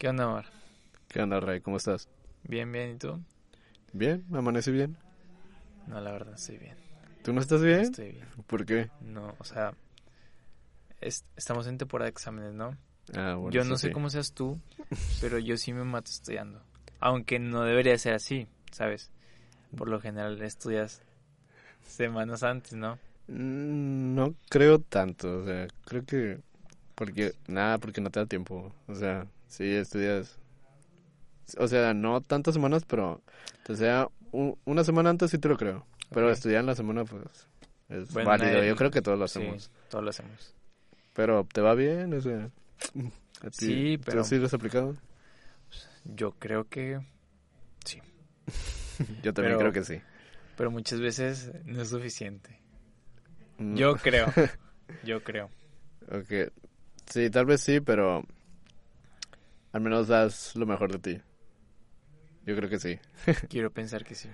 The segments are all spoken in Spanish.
¿Qué onda, Omar? ¿Qué onda, Ray? ¿Cómo estás? Bien, bien, ¿y tú? Bien, amanecí bien. No, la verdad, estoy bien. ¿Tú no estás bien? Estoy bien. ¿Por qué? No, o sea, es- estamos en temporada de exámenes, ¿no? Ah, bueno, yo no sé cómo seas tú, pero yo sí me mato estudiando. Aunque no debería ser así, ¿sabes? Por lo general estudias semanas antes, ¿no? Mm, No creo tanto, o sea, creo que... Porque, nada, porque no te da tiempo. O sea, sí estudias... O sea, no tantas semanas, pero... O sea, u- una semana antes sí te lo creo. Pero estudiar en la semana, pues... Es Bueno, válido, nadie- yo creo que todos lo Sí, hacemos. todos lo hacemos. Pero, ¿te va bien? O sea... ¿a ti- Sí, ¿tú pero- sí lo has aplicado? Yo creo que sí, Yo también Pero- creo que sí. pero muchas veces no es suficiente. Mm. Yo creo, yo creo. Ok. Sí, tal vez sí, pero al menos das lo mejor de ti. Yo creo que sí. Quiero pensar que sí.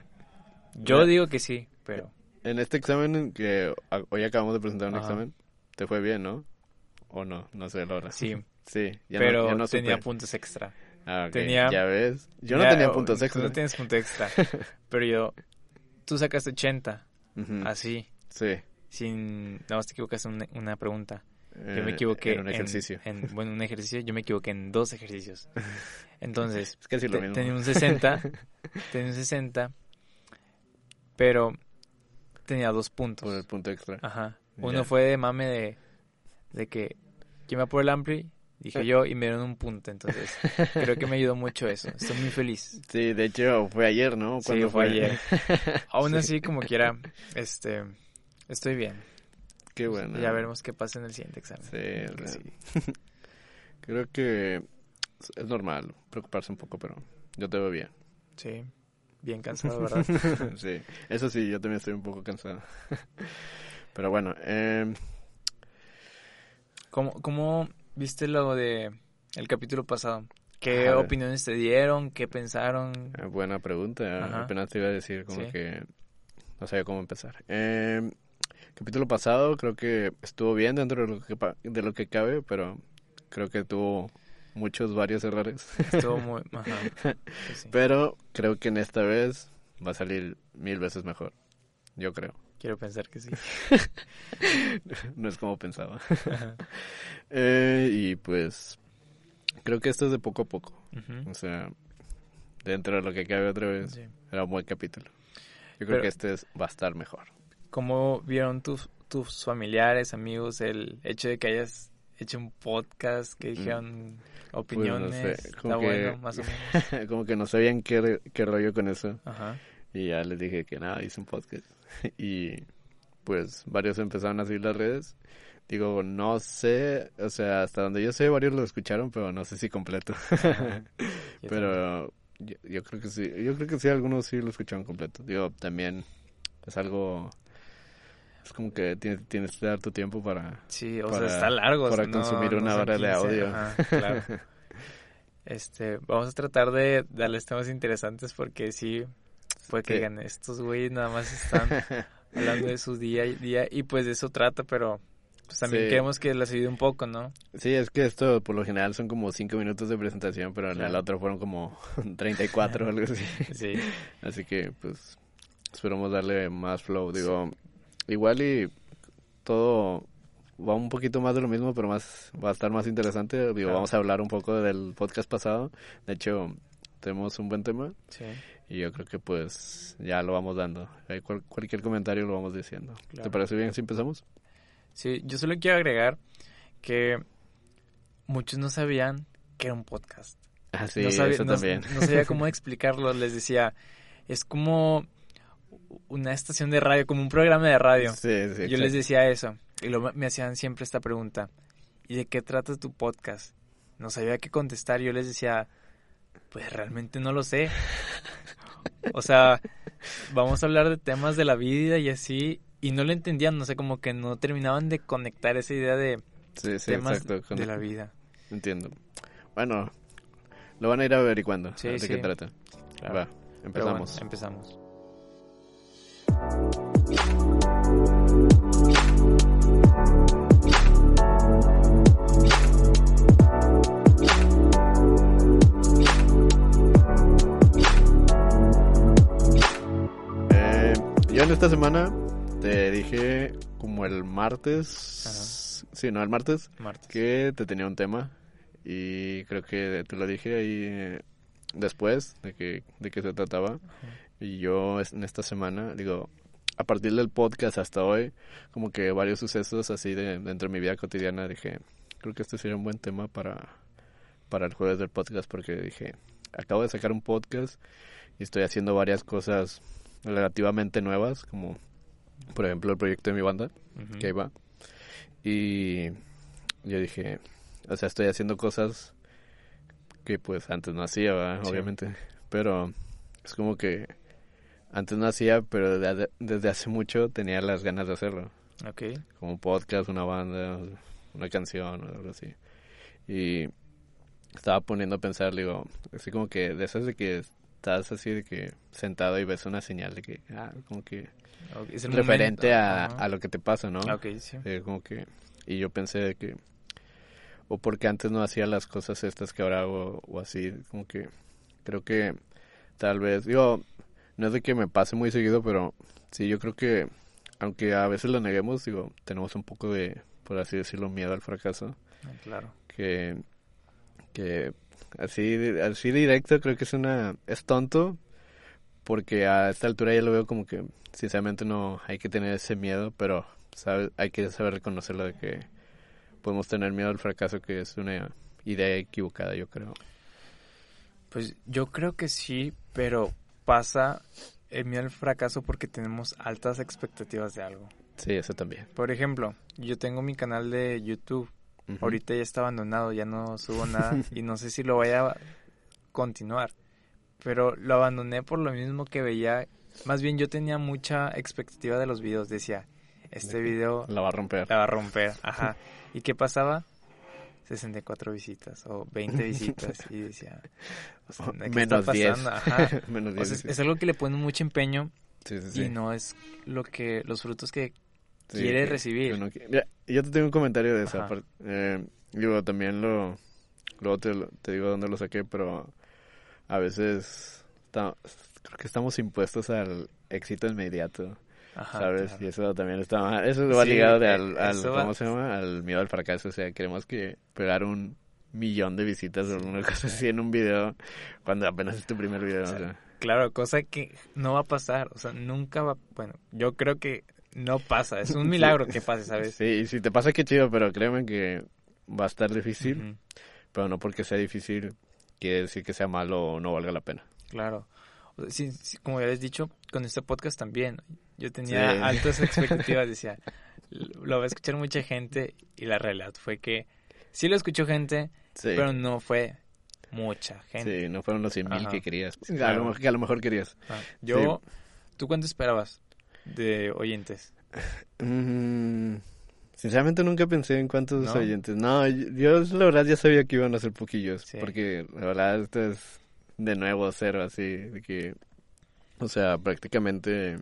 Yo digo que sí, pero En este examen que hoy acabamos de presentar un Ajá. examen, te fue bien, ¿no? ¿O no? No sé, Laura. sí. Sí, ya pero no, ya no tenía puntos extra. Ah, ok, tenía- Ya ves. Yo no Ya, tenía puntos tú extra. no tienes punto extra. pero yo, tú sacaste 80, Ujú, así, Sí. sin, nada más te equivocaste en una, una pregunta. Yo Eh, me equivoqué En un ejercicio. en, bueno, un ejercicio, yo me equivoqué en dos ejercicios. Entonces, Es casi lo te- mismo. tenía un 60, tenía un 60, pero tenía dos puntos. Por el punto extra. Ajá. Ya. Uno fue de mame de, de que, ¿quién va por el ampli? Dije yo y me dieron un punto, entonces creo que me ayudó mucho eso. Estoy muy feliz. Sí, de hecho fue ayer, ¿no? Sí, ¿Cuándo fue ayer. Aún así, como quiera, este, estoy bien. Qué bueno. Ya veremos qué pasa en el siguiente examen. Sí, Que o sea, sí. Creo que es normal preocuparse un poco, pero yo te veo bien. Sí, bien cansado, ¿verdad? sí, eso sí, yo también estoy un poco cansado. pero bueno, eh, ¿Cómo, cómo viste lo de el capítulo pasado? ¿Qué Ajá. opiniones te dieron? ¿Qué pensaron? buena pregunta. Ajá. Apenas te iba a decir como Sí. que no sabía cómo empezar. Eh, capítulo pasado creo que estuvo bien dentro de lo que, de lo que cabe, pero creo que tuvo muchos, varios errores. Estuvo muy... Ajá. Sí, sí. Pero creo que en esta vez va a salir mil veces mejor. Yo creo. Quiero pensar que sí. no es como pensaba. Eh, y pues creo que esto es de poco a poco. O sea, dentro de lo que cabe otra vez, Sí. era un buen capítulo. Yo creo Pero- que este es- va a estar mejor. ¿Cómo vieron tus, tus familiares, amigos, el hecho de que hayas hecho un podcast, que dijeron opiniones? Mm. Pues, sé, Está que- bueno, más o menos. como que no sabían qué, qué rollo con eso. Ajá. Y ya les dije que nada, hice un podcast. y pues varios empezaron a seguir las redes. Digo, no sé, o sea, hasta donde yo sé, varios lo escucharon, pero no sé si completo. Pero yo, yo creo que sí, yo creo que sí, algunos sí lo escucharon completo. Digo, también es algo, es como que tienes, tienes que dar tu tiempo para... Sí, o para- sea, está largo. para o sea, no- consumir no una son hora de 15, audio. ajá, claro. Este, vamos a tratar de darles temas interesantes porque sí, fue que Sí. digan, estos güeyes nada más están hablando de su día y día y pues de eso trata, pero pues también Sí. queremos que les ayude un poco, ¿no? Sí, es que esto por lo general son como cinco minutos de presentación, pero en el otro fueron como 34 o algo así. Sí, Así que, pues, esperamos darle más flow. Digo, igual y todo va un poquito más de lo mismo, pero más va a estar más interesante. Digo, Claro. vamos a hablar un poco del podcast pasado. De hecho, tenemos un buen tema sí, y yo creo que, pues, ya lo vamos dando. Cual- cualquier comentario lo vamos diciendo. Claro. ¿Te parece bien si empezamos? sí. Yo solo quiero agregar que muchos no sabían que era un podcast. Ah, sí, no sabía, eso no- también. no sabía cómo explicarlo. Les decía, es como una estación de radio, como un programa de radio. Sí, sí, Yo les decía eso. Y lo- me hacían siempre esta pregunta. ¿Y de qué trata tu podcast? No sabía qué contestar. Yo les decía, pues realmente no lo sé. O sea, vamos a hablar de temas de la vida y así. Y no lo entendían, no sé, como que no terminaban de conectar esa idea de temas exacto. de la vida. Entiendo. Bueno, lo van a ir averiguando. Sí, de qué trata. Claro. Va, bueno, empezamos. Eh, yo en esta semana te dije como el martes, Ajá. sí, no, el martes, que te tenía un tema y creo que te lo dije ahí eh, después de que, de que se trataba y yo en esta semana digo a partir del podcast hasta hoy como que varios sucesos así de dentro de mi vida cotidiana dije creo que este sería un buen tema para para el jueves del podcast porque dije acabo de sacar un podcast y estoy haciendo varias cosas relativamente nuevas como por ejemplo el proyecto de mi banda que ahí va. Y yo dije, o sea, estoy haciendo cosas que pues antes no hacía, obviamente. Pero es como que antes no hacía, pero desde, desde hace mucho tenía las ganas de hacerlo. Ok. Como un podcast, una banda, una canción o algo así. Y estaba poniendo a pensar, digo, así como que de esas de que estás así de que sentado y ves una señal de que, ah, como que Ok, es el referente a, a lo que te pasa, ¿no? Ok, sí. Eh, como que y yo pensé de que o porque antes no hacía las cosas estas que ahora hago o así como que creo que tal vez digo no es de que me pase muy seguido pero sí yo creo que aunque a veces lo neguemos digo tenemos un poco de por así decirlo miedo al fracaso Ah, Claro. que que así así directo creo que es una es tonto porque a esta altura ya lo veo como que sinceramente no hay que tener ese miedo pero sabe, hay que saber reconocerlo de que podemos tener miedo al fracaso que es una idea equivocada yo creo Pues yo creo que sí, pero pasa el miedo al fracaso porque tenemos altas expectativas de algo. sí eso también Por ejemplo, yo tengo mi canal de YouTube. Ahorita ya está abandonado, ya no subo nada y no sé si lo voy a continuar. Pero lo abandoné por lo mismo que veía. Más bien yo tenía mucha expectativa de los videos. Decía, este video la va a romper la va a romper. Ajá. ¿Y qué pasaba? 64 visitas o 20 visitas. Y decía, o sea, ¿qué menos está 10 pasando? Ajá. menos O 10 sea, es, algo que le ponen mucho empeño Sí, sí, sí. y no es lo que los frutos que quiere que- recibir. que Ya, yo te tengo un comentario de esa parte. Eh, digo, también lo... Luego te, te digo dónde lo saqué, pero a veces creo que estamos impuestos al éxito inmediato, Ajá, ¿sabes? claro. Y eso también está mal. Eso va Sí, ligado de eh, al, va- ¿cómo se llama? Al miedo al fracaso. O sea, queremos que pegar un millón de visitas o alguna cosa así en un video cuando apenas es tu primer video. o sea, sea. Claro, cosa que no va a pasar, o sea, nunca va, bueno, yo creo que no pasa, es un milagro que pase, ¿sabes? Sí, y si te pasa, qué chido, pero créeme que va a estar difícil. Pero no porque sea difícil quiere decir que sea malo o no valga la pena. claro. O sea, sí, sí, como ya les he dicho, con este podcast también, yo tenía Sí. altas expectativas, decía, lo va a escuchar mucha gente y la realidad fue que sí lo escuchó gente, Sí, pero no fue mucha gente. sí no fueron los 100 mil que querías. A Claro. lo, que a lo mejor querías. Yo, ¿tú cuánto esperabas de oyentes? Mm, sinceramente nunca pensé en cuántos ¿No? oyentes. No, yo, yo la verdad ya sabía que iban a ser poquillos. Sí. Porque la verdad esto es de nuevo cero, así. De que, o sea, prácticamente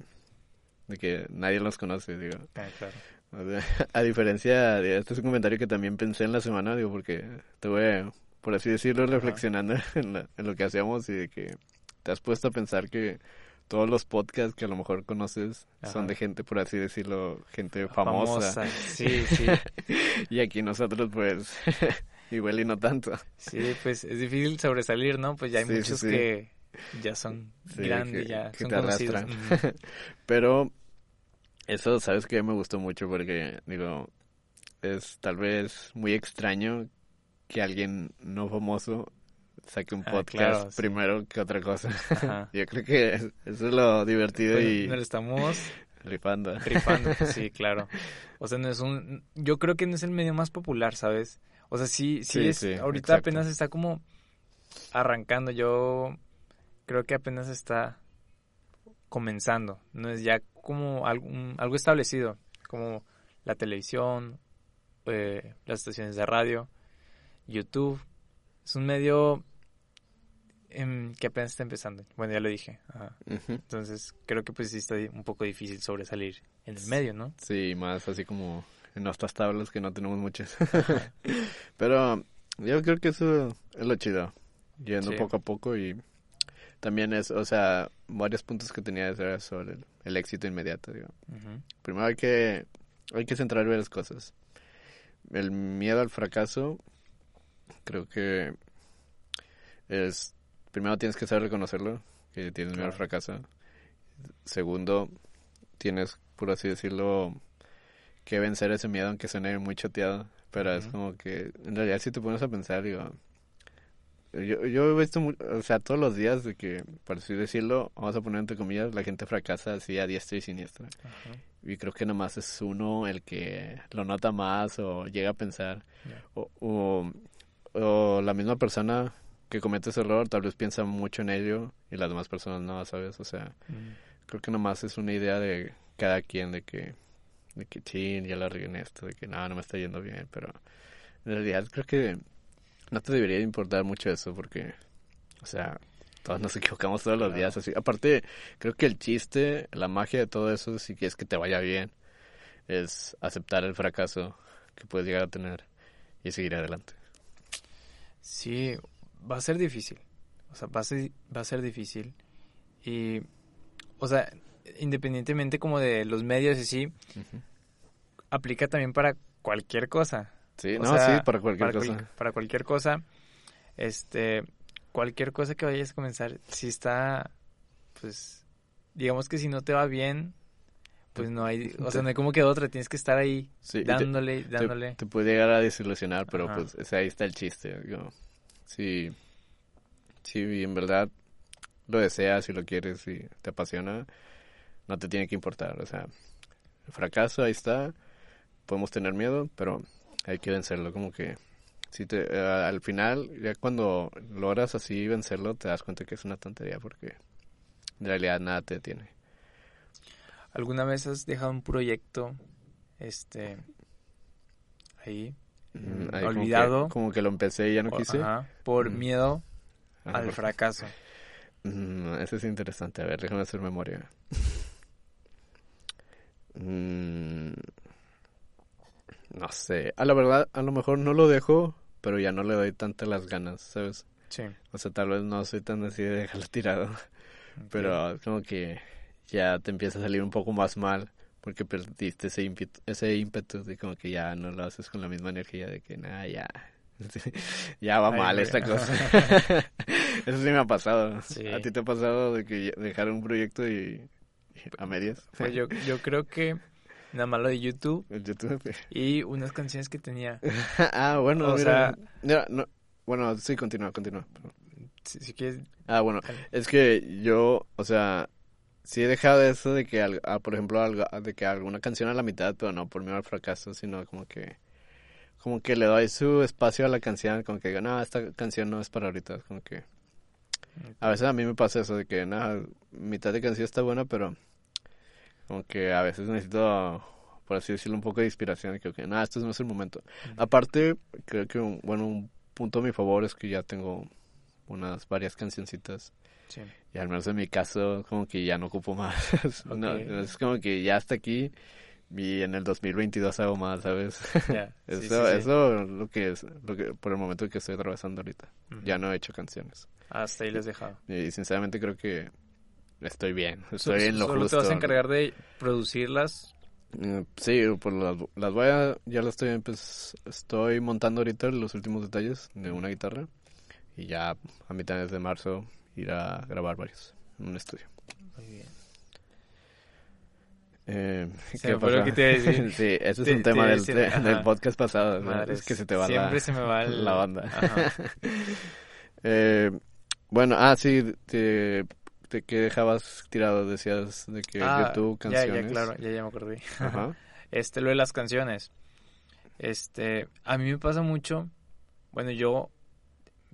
de que nadie los conoce, digo. Ah, claro. O sea, a diferencia de este es un comentario que también pensé en la semana, digo, porque estuve, por así decirlo, reflexionando en, la- en lo que hacíamos y de que te has puesto a pensar que todos los podcasts que a lo mejor conoces son de gente, por así decirlo, gente famosa. Sí, sí. Y aquí nosotros, pues, igual y no tanto. Sí, pues es difícil sobresalir, ¿no? Pues ya hay Sí, sí, muchos sí. que ya son Sí, grandes, que- ya que son te conocidos. arrastran. Pero eso, ¿sabes qué? Me gustó mucho porque, digo, es tal vez muy extraño que alguien no famoso saque un Ah, podcast sí. primero que otra cosa. Ajá. Yo creo que es- eso es lo divertido Bueno, y nos estamos rifando. rifando, sí, claro. O sea, no es un... Yo creo que no es el medio más popular, ¿sabes? O sea, sí, sí, Sí, es... sí, ahorita exacto. apenas está como arrancando. Yo creo que apenas está comenzando. No es ya como algo, establecido, como la televisión, eh, las estaciones de radio, YouTube. Es un medio em, que apenas está empezando. Bueno, ya lo dije. Ajá. Entonces, creo que pues sí está un poco difícil sobresalir en el medio, ¿no? Sí, más así como en nuestras tablas que no tenemos muchas. Pero yo creo que eso es lo chido. Yendo Sí. poco a poco y también es, o sea, varios puntos que tenía era sobre el, el éxito inmediato, digo. Primero hay que, hay que centrar varias cosas. El miedo al fracaso, creo que es, primero tienes que saber reconocerlo, que tienes miedo al fracaso. Segundo, tienes, por así decirlo, que vencer ese miedo, aunque suene muy choteado. Pero es como que, en realidad, si te pones a pensar, digo, yo, yo he visto, o sea, todos los días de que, por así decirlo, vamos a poner entre comillas, la gente fracasa así a diestra y siniestra. Y creo que nomás es uno el que lo nota más o llega a pensar. O, o, la misma persona que comete ese error tal vez piensa mucho en ello y las demás personas no, ¿sabes? O sea, mm. creo que nomás es una idea de cada quien de que de que chin, ya la regué en esto, de que no, no me está yendo bien, pero en realidad creo que no te debería importar mucho eso porque, o sea, todos nos equivocamos todos los días así. Aparte, creo que el chiste, la magia de todo eso, si quieres que te vaya bien, es aceptar el fracaso que puedes llegar a tener y seguir adelante. Sí, va a ser difícil. O sea, va a ser, va a ser difícil. Y, o sea, independientemente como de los medios y sí, aplica también para cualquier cosa. Sí, no, sí, para cualquier cosa. para cualquier cosa, este, cualquier cosa que vayas a comenzar, si está, pues, digamos que si no te va bien, pues no hay, o sea, no hay como que otra, tienes que estar ahí dándole, dándole. Te, puede llegar a desilusionar, pero pues ahí está el chiste. sí, sí, en verdad lo deseas y lo quieres y te apasiona, no te tiene que importar. O sea, el fracaso ahí está, podemos tener miedo, pero hay que vencerlo. Como que si te, eh, al final, ya cuando logras así vencerlo, te das cuenta que es una tontería porque en realidad nada te detiene. ¿Alguna vez has dejado un proyecto este ahí, mm, olvidado? Como que, lo empecé y ya no quise. por mm. miedo al fracaso. Mm, eso es interesante. A ver, déjame hacer memoria. No sé. A la verdad, a lo mejor no lo dejo, pero ya no le doy tantas las ganas, ¿sabes? Sí. O sea, tal vez no soy tan así de dejarlo tirado. Pero como que ya te empieza a salir un poco más mal porque perdiste ese ímpetu, ese ímpetu de como que ya no lo haces con la misma energía de que nada, ya. ya va mal esta cosa. Eso sí me ha pasado. ¿A ti te ha pasado de que dejar un proyecto y a medias. Pues yo, yo creo que nada más lo de YouTube. Y unas canciones que tenía. ah, bueno, o sea... No, bueno, sí, continúa, continúa. Si, quieres... Ah, bueno, es que yo, o sea, sí he dejado eso de que, ah, por ejemplo, de que alguna canción a la mitad, pero no por miedo al fracaso, sino como que como que le doy su espacio a la canción, como que digo, no, esta canción no es para ahorita, como que a veces a mí me pasa eso de que, nada, mitad de canción está buena, pero como que a veces necesito, por así decirlo, un poco de inspiración. Y creo que, nada, esto no es el momento. Aparte, creo que, un, bueno, un punto a mi favor es que ya tengo unas varias cancioncitas. Y al menos en mi caso, como que ya no ocupo más. es como que ya hasta aquí y en el 2022 hago más, ¿sabes? eso, eso lo que es, lo que por el momento que estoy atravesando ahorita. Ya no he hecho canciones. Hasta ahí les he dejado. Y sinceramente creo que estoy bien. Estoy en lo ¿Solo te vas a encargar de producirlas? Mm, sí, pues las, las voy a, ya las estoy, pues, estoy montando ahorita los últimos detalles de una guitarra y ya a mitad de marzo ir a grabar varios en un estudio. Muy bien. Eh, ¿qué que te sí, ese es un tema del, del, podcast pasado. es que se te va siempre la, se me va la banda. eh, bueno, ah, sí, te, te, que dejabas tirado, decías de que ah, YouTube, canciones. Ya, ya, claro, ya, ya me acordé. Este, lo de las canciones. Este, a mí me pasa mucho, bueno, yo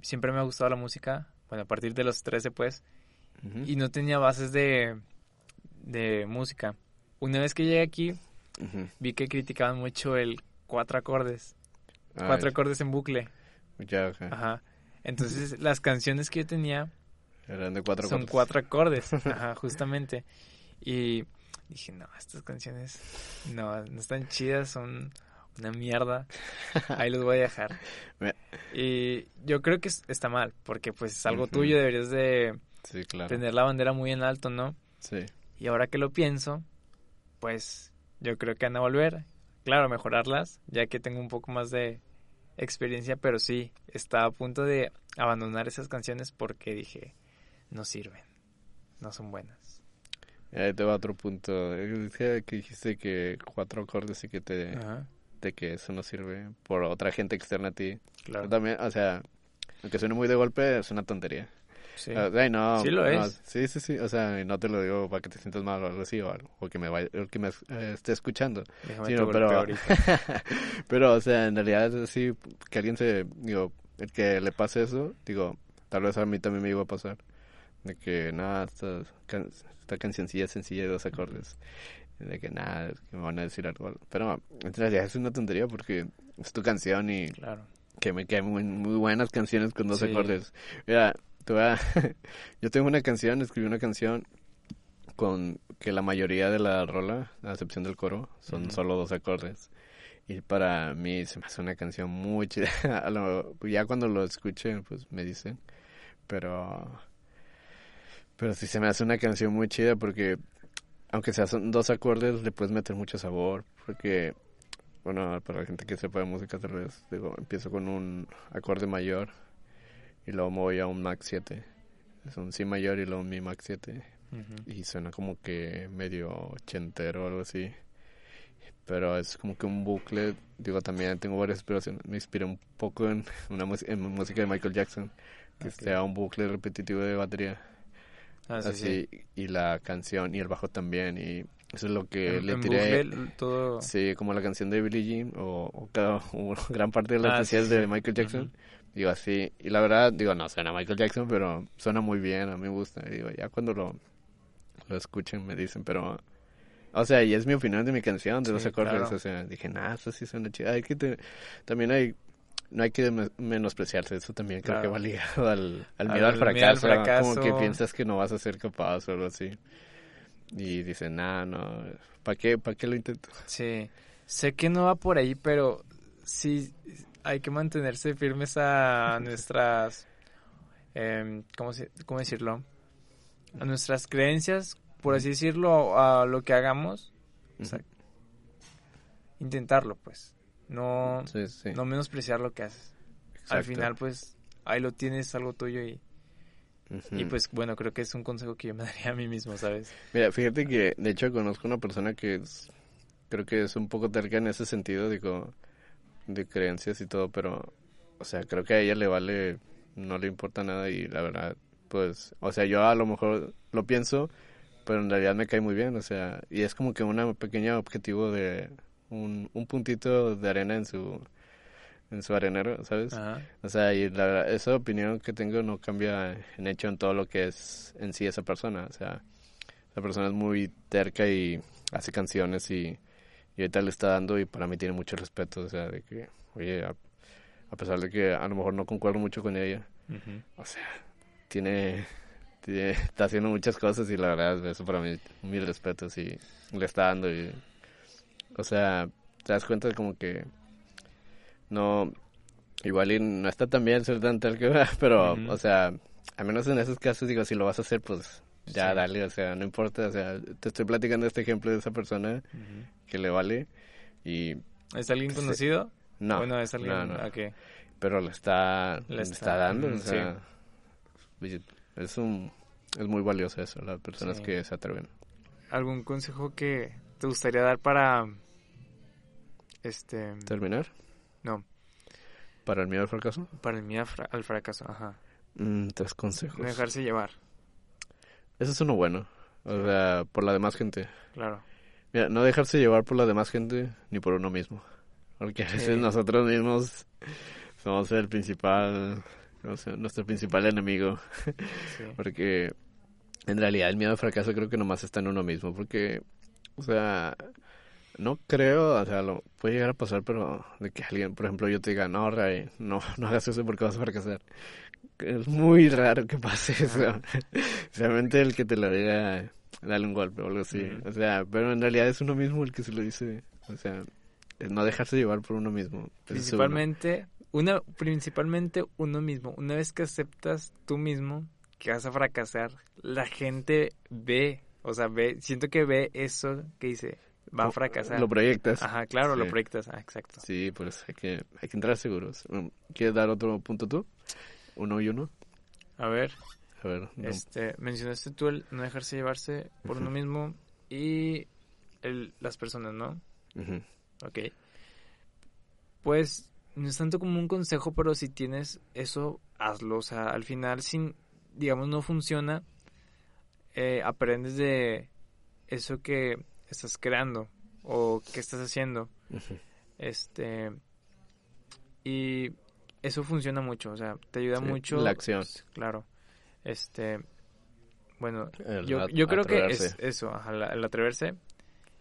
siempre me ha gustado la música, bueno, a partir de los 13 pues, y no tenía bases de, de música. Una vez que llegué aquí, vi que criticaban mucho el cuatro acordes, cuatro acordes en bucle. Ya, Ajá. Entonces, las canciones que yo tenía eran de cuatro son cuatro acordes, ajá, justamente. Y dije, no, estas canciones no, no están chidas, son una mierda. Ahí los voy a dejar. y yo creo que está mal, porque pues es algo tuyo, deberías de Sí, claro. tener la bandera muy en alto, ¿no? Sí. Y ahora que lo pienso, pues yo creo que van a volver. Claro, mejorarlas, ya que tengo un poco más de experiencia, pero sí, estaba a punto de abandonar esas canciones porque dije, no sirven, no son buenas. Ahí te va otro punto. Que dijiste que cuatro acordes y que te... Ajá, de que eso no sirve por otra gente externa a ti. claro. También, o sea, aunque suene muy de golpe, es una tontería. Sí. No, Sí lo no, es. sí, sí, sí. O sea, no te lo digo para que te sientas mal o algo así, o, algo, o que me vaya, o que me eh, esté escuchando. Déjame Sí, te no, golpeo pero, pero, o sea, en realidad es así, que alguien se, digo, el que le pase eso, digo, tal vez a mí también me iba a pasar. De que, nada, esta, can- esta cancioncilla es sencilla de dos acordes. De que, nada, que me van a decir algo. Pero, en realidad es una tontería porque es tu canción y Claro. que me quedan muy, muy buenas canciones con dos Sí. acordes. Mira, te voy a- yo tengo una canción, escribí una canción con que la mayoría de la rola, a excepción del coro, son Ujú. solo dos acordes. Y para mí se me hace una canción muy chida. Ya cuando lo escuche, pues me dicen. Pero, pero sí se me hace una canción muy chida porque, aunque sea son dos acordes, le puedes meter mucho sabor. Porque bueno, para la gente que sepa de música tal vez, digo, empiezo con un acorde mayor y luego me voy a un Max 7. Es un Si mayor y luego un Mi Max 7 Ujú. y suena como que medio ochentero o algo así. Pero es como que un bucle, digo, también tengo varias inspiraciones. Me inspiré un poco en una en música de Michael Jackson, que sea un bucle repetitivo de batería. Ah, sí, así, sí. y la canción y el bajo también. Y eso es lo que En- le en tiré. bucle, todo... Sí, como la canción de Billie Jean o, o cada, o gran parte de las Ah, canciones sí, de Michael Jackson. Ujú. Digo así, y la verdad, digo, no suena Michael Jackson, pero suena muy bien, a mí me gusta. Y digo, ya cuando lo, lo escuchen me dicen, pero... O sea, y es mi opinión de mi canción, de Sí, los acordes. claro. O sea, dije, nah, eso sí suena chido. Hay que te- También hay... No hay que me- menospreciarse, eso también creo que va ligado al, al Al miedo al miedo al fracaso, Como fracaso. que piensas que no vas a ser capaz o algo así. Y dicen, nah, no, ¿para qué, ¿para qué lo intento? Sí, sé que no va por ahí, pero sí hay que mantenerse firmes a nuestras, em, ¿cómo, decirlo? A nuestras creencias, por así decirlo, a lo que hagamos, o sea, intentarlo, pues, no, Sí, sí. no menospreciar lo que haces. Al final, pues, ahí lo tienes, algo tuyo y, y pues, bueno, creo que es un consejo que yo me daría a mí mismo, ¿sabes? Mira, fíjate que de hecho conozco una persona que es, creo que es un poco terca en ese sentido, digo, de creencias y todo, pero, o sea, creo que a ella le vale, no le importa nada y la verdad, pues, o sea, yo a lo mejor lo pienso, pero en realidad me cae muy bien, o sea, y es como que un pequeño objetivo de un, un puntito de arena en su, en su arenero, ¿sabes? Ajá. O sea, y la verdad, esa opinión que tengo no cambia en hecho en todo lo que es en sí esa persona. O sea, esa persona es muy terca y hace canciones y, y ahorita le está dando y para mí tiene mucho respeto. O sea, de que, oye, a, a pesar de que a lo mejor no concuerdo mucho con ella, o sea, tiene, tiene- está haciendo muchas cosas y la verdad, eso para mí, mis respetos y le está dando y, o sea, te das cuenta de como que no, igual y no está tan bien ser tan terco, pero, Ujú. o sea, al menos en esos casos, digo, si lo vas a hacer, pues ya Sí. dale, o sea, no importa, o sea, te estoy platicando este ejemplo de esa persona que le vale y ¿Es alguien Sí. conocido? no, Bueno, es alguien no, no. que... pero le está, Le está- está, dando, o sea, es un, es muy valioso eso, las personas Sí. que se atreven. ¿Algún consejo que te gustaría dar para... Este... ¿Terminar? No, ¿Para el miedo al fracaso? para el miedo al fra- al fracaso, ajá. Mm, tres consejos. No dejarse llevar, Ese es uno bueno, o sea, por la demás gente. claro. Mira, no dejarse llevar por la demás gente ni por uno mismo. Porque a veces Sí. nosotros mismos somos el principal, no sé, nuestro principal enemigo. Sí. Porque en realidad el miedo al fracaso creo que nomás está en uno mismo. Porque, o sea, no creo, o sea, lo puede llegar a pasar, pero de que alguien, por ejemplo, yo te diga, no, Ray, no, no hagas eso porque vas a fracasar. Es muy raro que pase eso. Realmente el que te lo diga, dale un golpe o algo así. O sea, pero en realidad es uno mismo el que se lo dice. O sea, es no dejarse llevar por uno mismo. Principalmente, una, principalmente uno mismo. Una vez que aceptas tú mismo que vas a fracasar, la gente ve, o sea, ve, siento que ve eso que dice, va a fracasar. Lo proyectas. Ajá, claro, lo proyectas, ah, exacto. Sí, pues hay que, hay que entrar seguros. Mm, ¿Quieres dar otro punto tú? Uno y uno. A ver, A ver. no- este, mencionaste tú el no dejarse llevarse por uno mismo y el, las personas, ¿no? Ujú. Ok. Pues no es tanto como un consejo, pero si tienes eso, hazlo. O sea, al final, si, digamos, no funciona, eh, aprendes de eso que estás creando o que estás haciendo. Este. Y eso funciona mucho, o sea, te ayuda Sí, mucho. la acción. Claro. Este. Bueno, El yo, yo creo que es eso, ajá, el atreverse.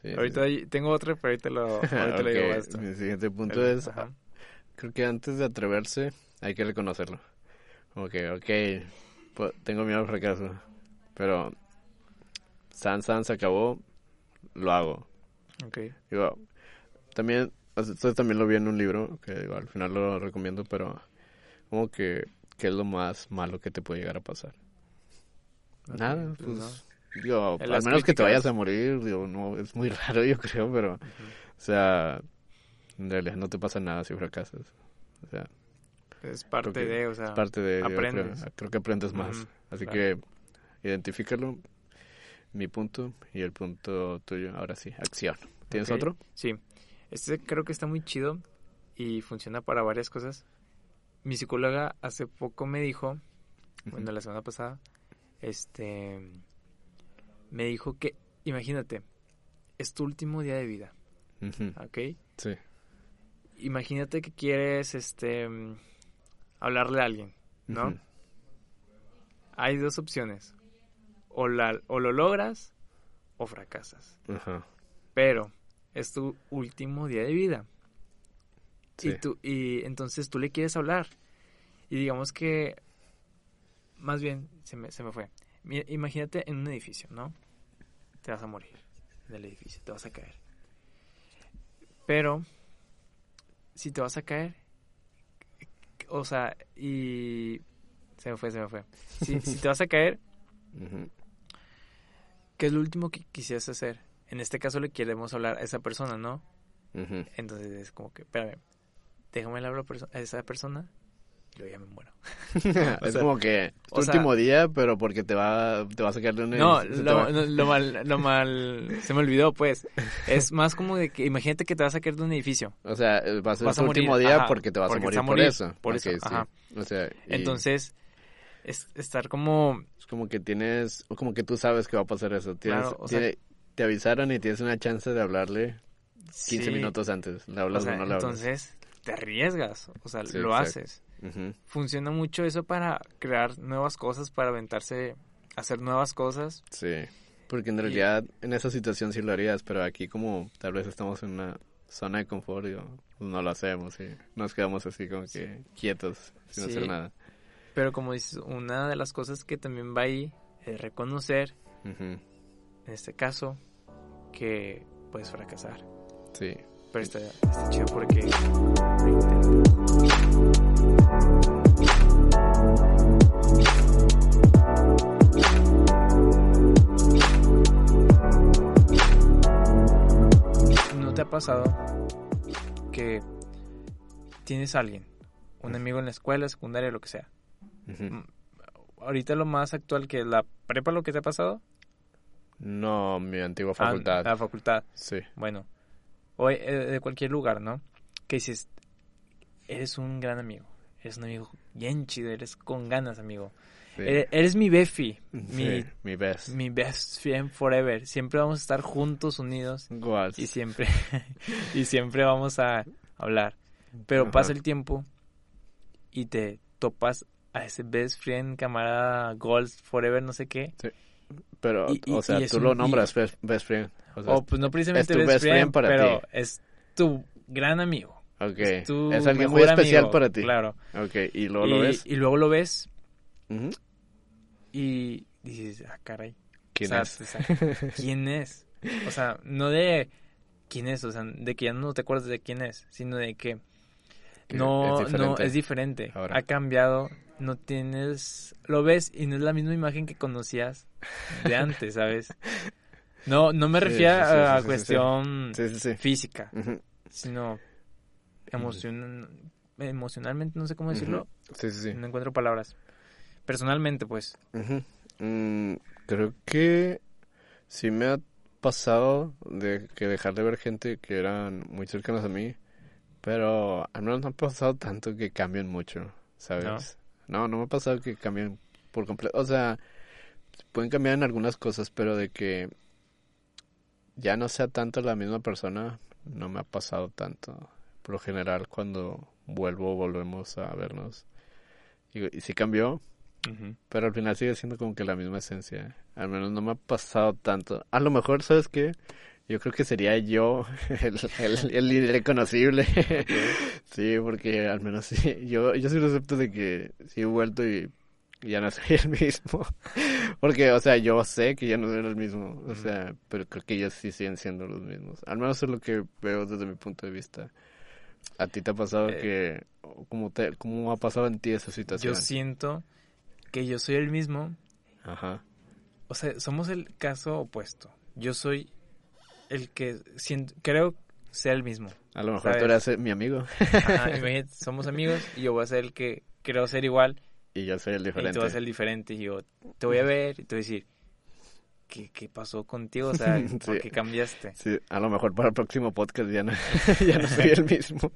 Sí, ahorita sí. tengo otra, pero ahorita lo, ahorita lo digo Ok, esto. Mi siguiente punto es, ajá. creo que antes de atreverse hay que reconocerlo. Que, ok, pues, tengo miedo al fracaso, pero San San se acabó, lo hago. Ok. Digo, también, esto también lo vi en un libro, que digo, al final lo recomiendo, pero como que, ¿qué es lo más malo que te puede llegar a pasar? Ok, Nada, pues pues, no. digo, al menos que te críticas. vayas a morir, digo, no, es muy raro yo creo, pero, Ujú. o sea, en realidad no te pasa nada si fracasas. O sea, Es parte Creo que de, o sea, es parte de, yo creo, aprendes. creo que aprendes más. Ujú, Así claro. que, identifícalo, mi punto y el punto tuyo, ahora sí, acción. ¿Tienes otro? Sí. Este creo que está muy chido y funciona para varias cosas. Mi psicóloga hace poco me dijo, bueno, la semana pasada, este, me dijo que, imagínate, es tu último día de vida, Ujú, ¿ok? Sí. Imagínate que quieres, este, mm, hablarle a alguien, ¿no? Hay dos opciones. O, la, o lo logras o fracasas. Ajá. Pero es tu último día de vida. Sí. Y, tú, y entonces tú le quieres hablar. Y digamos que, más bien, se me, se me fue. Imagínate en un edificio, ¿no? Te vas a morir en el edificio, te vas a caer. Pero, si te vas a caer, o sea, y... Se me fue, se me fue. Si, si te vas a caer. ¿qué es lo último que quisieras hacer? En este caso le queremos hablar a esa persona, ¿no? Entonces es como que, espérame, déjame hablar a perso- a esa persona y luego ya me muero. es sea, como que tu o sea- último día, pero porque te va, te va a sacar de un No, lo, no, lo mal, lo mal, se me olvidó, pues. Es más como de que, imagínate que te vas a caer de un edificio. O sea, va a ser tu último día ajá, porque te vas porque a morir por eso. por eso, ajá. O sea, y Entonces, es estar como, es como que tienes, como que tú sabes que va a pasar eso. Tienes, Claro, o sea- tiene- te avisaron y tienes una chance de hablarle 15 sí, minutos antes. ¿Le o hablas o, sea, no le hablas? entonces te arriesgas, o sea, Sí, lo exacto. haces. Ujú. Funciona mucho eso para crear nuevas cosas, para aventarse, hacer nuevas cosas. Sí, porque en Y- realidad en esa situación sí lo harías, pero aquí como tal vez estamos en una zona de confort, digo, pues no lo hacemos y nos quedamos así como que quietos, sin Sí. hacer nada. Pero como dices, una de las cosas que también va ahí es reconocer, en este caso, que puedes fracasar. Sí, Pero está, está chido porque. ¿No te ha pasado que tienes a alguien, un amigo en la escuela, secundaria, lo que sea? Mm, Ahorita lo más actual que la prepa, lo que te ha pasado. No, mi antigua Ah, facultad. la facultad. Sí, Bueno, o eh, de cualquier lugar, ¿no? Que dices, eres un gran amigo, eres un amigo bien chido, eres con ganas, amigo. sí. Eres, eres mi befi, mi, Sí, mi best. mi best friend forever. Siempre vamos a estar juntos, unidos Igual. y siempre, y siempre vamos a hablar. Pero Ajá. pasa el tiempo y te topas a ese best friend, camarada, gold forever, no sé qué. Pero, y- o sea, tú un- lo nombras best, best friend. O sea, O pues no precisamente es tu best, best friend friend, para pero ti. es tu gran amigo. ok. Es tu Es alguien mejor muy especial amigo, para ti. Claro. Ok, y luego y, lo ves. y luego lo ves y dices, ah, caray. ¿Quién O sea, es? o sea, ¿Quién es? O sea, no de quién es, o sea, de que ya no te acuerdas de quién es, sino de que no, es no diferente es diferente. ahora. Ha cambiado no tienes, lo ves y no es la misma imagen que conocías de antes, ¿sabes? No, no me refiero sí, sí, a sí, cuestión física, sino emocion, emocionalmente, no sé cómo decirlo, Sí, sí, sí. no encuentro palabras. Personalmente, pues. Mm, creo que sí me ha pasado de que dejar de ver gente que eran muy cercanos a mí, pero al menos no ha pasado tanto que cambien mucho, ¿sabes? No, no, me ha pasado que cambien por completo. O sea, pueden cambiar en algunas cosas, pero de que ya no sea tanto la misma persona, no me ha pasado tanto. Por lo general, cuando vuelvo, volvemos a vernos. Y, y sí cambió, pero al final sigue siendo como que la misma esencia. Al menos no me ha pasado tanto. A lo mejor, ¿sabes qué? Yo creo que sería yo el, el, el irreconocible. sí, porque al menos sí. Yo, yo sí lo acepto de que sí he vuelto y ya no soy el mismo. porque, o sea, yo sé que ya no soy el mismo. O sea, pero creo que ellos sí siguen siendo los mismos. Al menos es lo que veo desde mi punto de vista. ¿A ti te ha pasado Eh. que... ¿Cómo, te, ¿Cómo ha pasado en ti esa Yo situación? siento que yo soy el mismo, Ajá. o sea, somos el caso opuesto. Yo soy el que siento, creo ser el mismo. A lo mejor ¿Sabes? tú eras eh, mi amigo Ajá, imagínate, somos amigos y yo voy a ser el que creo ser igual y yo soy el y diferente. tú vas a ser el diferente y yo te voy a ver y te voy a decir, ¿qué, qué pasó contigo? O sea, ¿por Sí. qué cambiaste? Sí, a lo mejor para el próximo podcast ya no, ya no soy el mismo.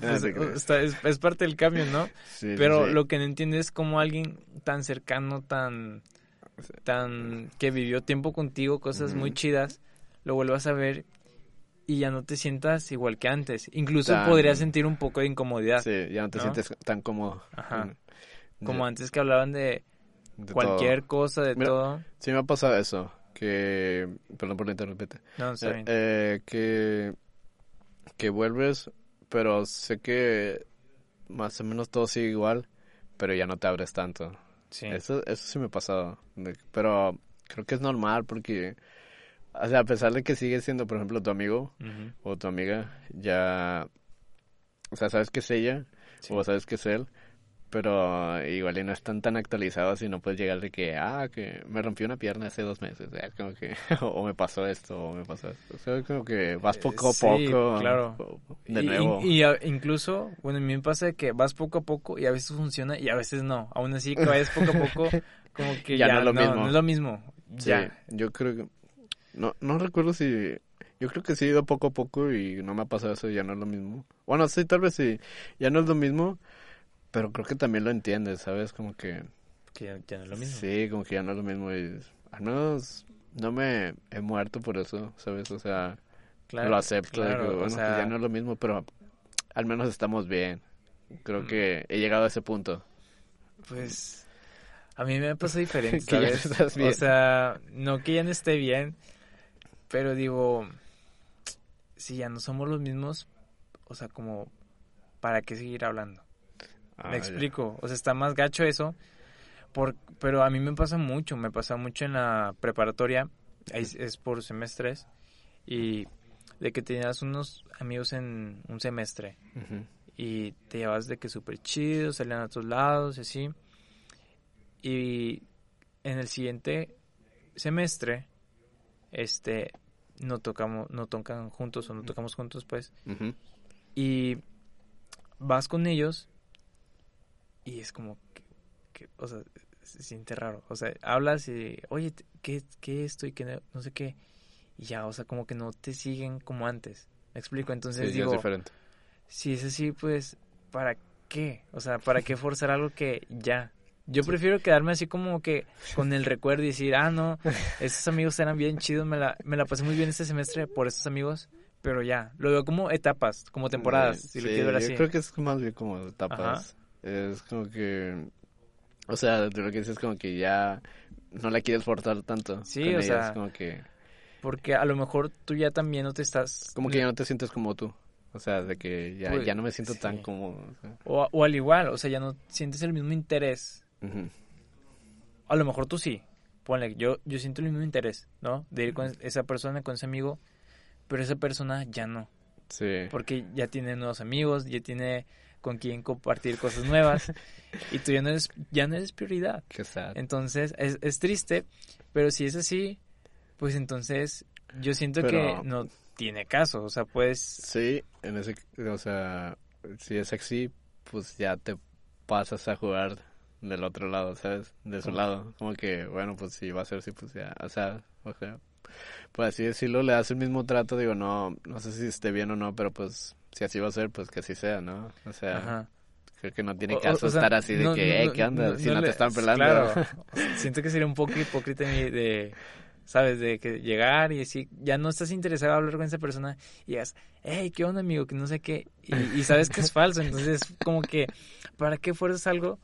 Pues, está- es, es parte del cambio, ¿no? Sí, Pero sí. lo que no entiendes es cómo alguien tan cercano, tan, tan, que vivió tiempo contigo, cosas muy chidas, lo vuelvas a ver y ya no te sientas igual que antes. Incluso Tan- podrías sentir un poco de incomodidad, Sí, ya no te ¿no? sientes tan cómodo. Ajá. Como de- antes que hablaban de, de cualquier todo. cosa, de Mira, todo. Sí me ha pasado eso, que... Perdón por la interrumpirte. No, está Eh, bien. eh, que, que vuelves, pero sé que más o menos todo sigue igual, pero ya no te abres tanto. sí. Eso, eso sí me ha pasado. Pero creo que es normal porque, o sea, a pesar de que sigue siendo, por ejemplo, tu amigo o tu amiga, ya, o sea, sabes que es ella sí. o sabes que es él, pero igual y no están tan actualizados y no puedes llegar de que, ah, que me rompió una pierna hace dos meses, ya, como que, o me pasó esto, o me pasó esto. O sea, como que vas poco a Eh, sí, poco. claro. De nuevo. Y, incluso, bueno, a mí me pasa que vas poco a poco y a veces funciona y a veces no. Aún así que vayas poco a poco, como que Ya ya, no es lo mismo. no es lo mismo. Sí, Ya. yo creo que... No, no recuerdo si... Yo creo que sí he ido poco a poco y no me ha pasado eso, ya no es lo mismo. Bueno, sí, tal vez sí, ya no es lo mismo, pero creo que también lo entiendes, ¿sabes? Como que... Que ya, ya no es lo mismo. Sí, como que ya no es lo mismo y al menos no me he muerto por eso, ¿sabes? O sea, Claro, lo acepto, claro, bueno, que sea, ya no es lo mismo, pero al menos estamos bien. Creo Mm. que he llegado a ese punto. Pues a mí me pasa diferente, Que ya ¿sabes? estás bien. O sea, no que ya no esté bien, pero digo, si ya no somos los mismos, o sea, como, ¿para qué seguir hablando? Ah, Me ya. explico, o sea, está más gacho eso, por, pero a mí me pasa mucho, me pasa mucho en la preparatoria, es, es por semestres, y de que tenías unos amigos en un semestre, y te llevas de que súper chido, salían a otros lados y así. Y en el siguiente semestre, este, no tocamos, no tocan juntos o no tocamos juntos, pues. Y vas con ellos y es como que, que, o sea, se siente raro. O sea, hablas y, oye, ¿qué, qué esto y qué no, no sé qué? Y ya, o sea, como que no te siguen como antes. ¿Me explico? Entonces Sí, digo, es diferente. si es así, pues, ¿para qué? O sea, ¿para qué forzar algo que ya? Yo Sí. prefiero quedarme así como que con el recuerdo y decir, ah, no, estos amigos eran bien chidos, me la, me la pasé muy bien este semestre por estos amigos, pero ya, lo veo como etapas, como temporadas, si lo Sí, ver así. Yo creo que es más bien como etapas. Es como que. O sea, de lo que dices, como que ya no la quieres forzar tanto. Sí, con o ellas, sea, Como que, Porque a lo mejor tú ya también no te estás... como que ya no te sientes como tú. O sea, de que ya, Pues, ya no me siento sí. tan cómodo. o sea. O, o al igual, o sea, ya no sientes el mismo interés. A lo mejor tú sí. Ponle, yo, yo siento el mismo interés, ¿no? De ir con esa persona, con ese amigo, pero esa persona ya no. Sí. Porque ya tiene nuevos amigos, ya tiene con quién compartir cosas nuevas y tú ya no eres, ya no eres prioridad. Qué sad. Entonces es, es triste, pero si es así, pues entonces yo siento Pero- que no tiene caso, o sea, pues Sí, en ese, o sea, si es así, pues ya te pasas a jugar del otro lado, ¿sabes? De su lado. Como que, bueno, pues si va a ser así, pues ya, o sea, o sea, pues así decirlo, le das el mismo trato, digo, no, no sé si esté bien o no, pero pues si así va a ser, pues que así sea, ¿no? O sea, ajá. creo que no tiene o- caso o sea, estar así de no- que, no- hey, no- ¿qué onda? no- si no te están pelando. Claro, siento que sería un poco hipócrita de, de, ¿sabes? De que llegar y decir, ya no estás interesado en hablar con esa persona y digas, hey, ¿qué onda, amigo? Que no sé qué. Y, y sabes que es falso, entonces como que, ¿para qué fuerzas algo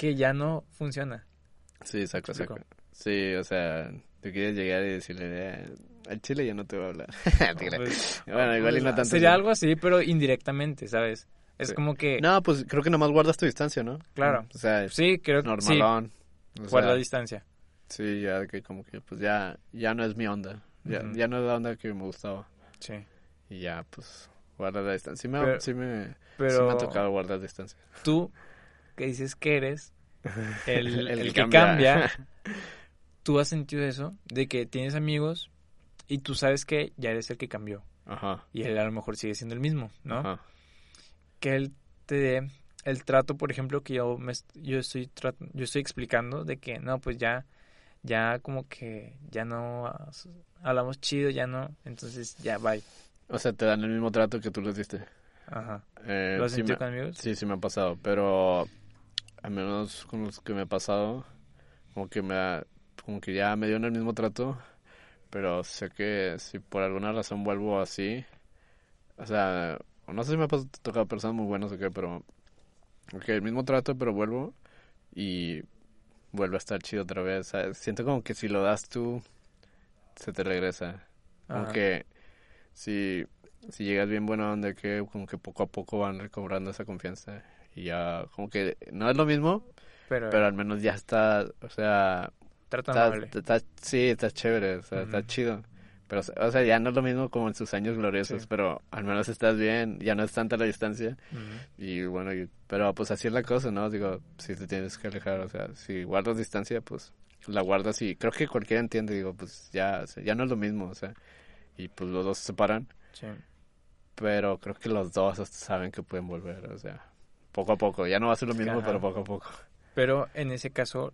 que ya no funciona? Sí, explico? saco. Sí, o sea, tú quieres llegar y decirle, eh, al chile ya no te voy a hablar. Pues, bueno, igual y no tanto. Sería así. algo así, pero indirectamente, ¿sabes? Es Sí. como que, No, pues creo que nomás guardas tu distancia, ¿no? Claro. O sea, sí, creo que sí, normalón. O guarda distancia. Sí, ya que como que pues ya, ya no es mi onda. Ya, ya no es la onda que me gustaba. Sí. Y ya, pues, guarda la distancia. Sí me, Pero- sí me, sí me ha tocado guardar distancia. tú, que dices que eres el, El el que cambia. cambia, tú has sentido eso, de que tienes amigos y tú sabes que ya eres el que cambió Ajá. y él a lo mejor sigue siendo el mismo, ¿no? Ajá. Que él te dé el trato, por ejemplo, que yo me yo estoy yo estoy explicando de que no, pues ya ya como que ya no hablamos chido, ya no, entonces ya bye. O sea, te dan el mismo trato que tú les diste. Ajá. Eh, ¿Lo has sí sentido me- con amigos? Sí, sí me ha pasado, pero al menos con los que me ha pasado, como que me ha- como que ya me dieron el mismo trato, pero sé que si por alguna razón vuelvo así, o sea, no sé si me ha tocado personas muy buenas o qué, pero ok, el mismo trato, pero vuelvo y vuelve a estar chido otra vez, ¿sabes? Siento como que si lo das tú, se te regresa. Ajá. que si, si llegas bien buena onda, que como que poco a poco van recobrando esa confianza. Y ya, como que no es lo mismo, Pero, pero al menos ya está, o sea, trata está, está- sí, está chévere, o sea, está Ujú. chido. Pero, o sea, ya no es lo mismo como en sus años gloriosos, Sí. pero al menos estás bien, ya no es tanta la distancia. Ujú. Y bueno, y- pero pues así es la cosa, ¿no? Digo, si te tienes que alejar, o sea, si guardas distancia, pues la guardas y creo que cualquiera entiende, digo, pues ya, o sea, ya no es lo mismo, o sea, y pues los dos se separan, Sí. pero creo que los dos saben que pueden volver, o sea, poco a poco, ya no va a ser lo mismo, Ajá. pero poco a poco. Pero en ese caso,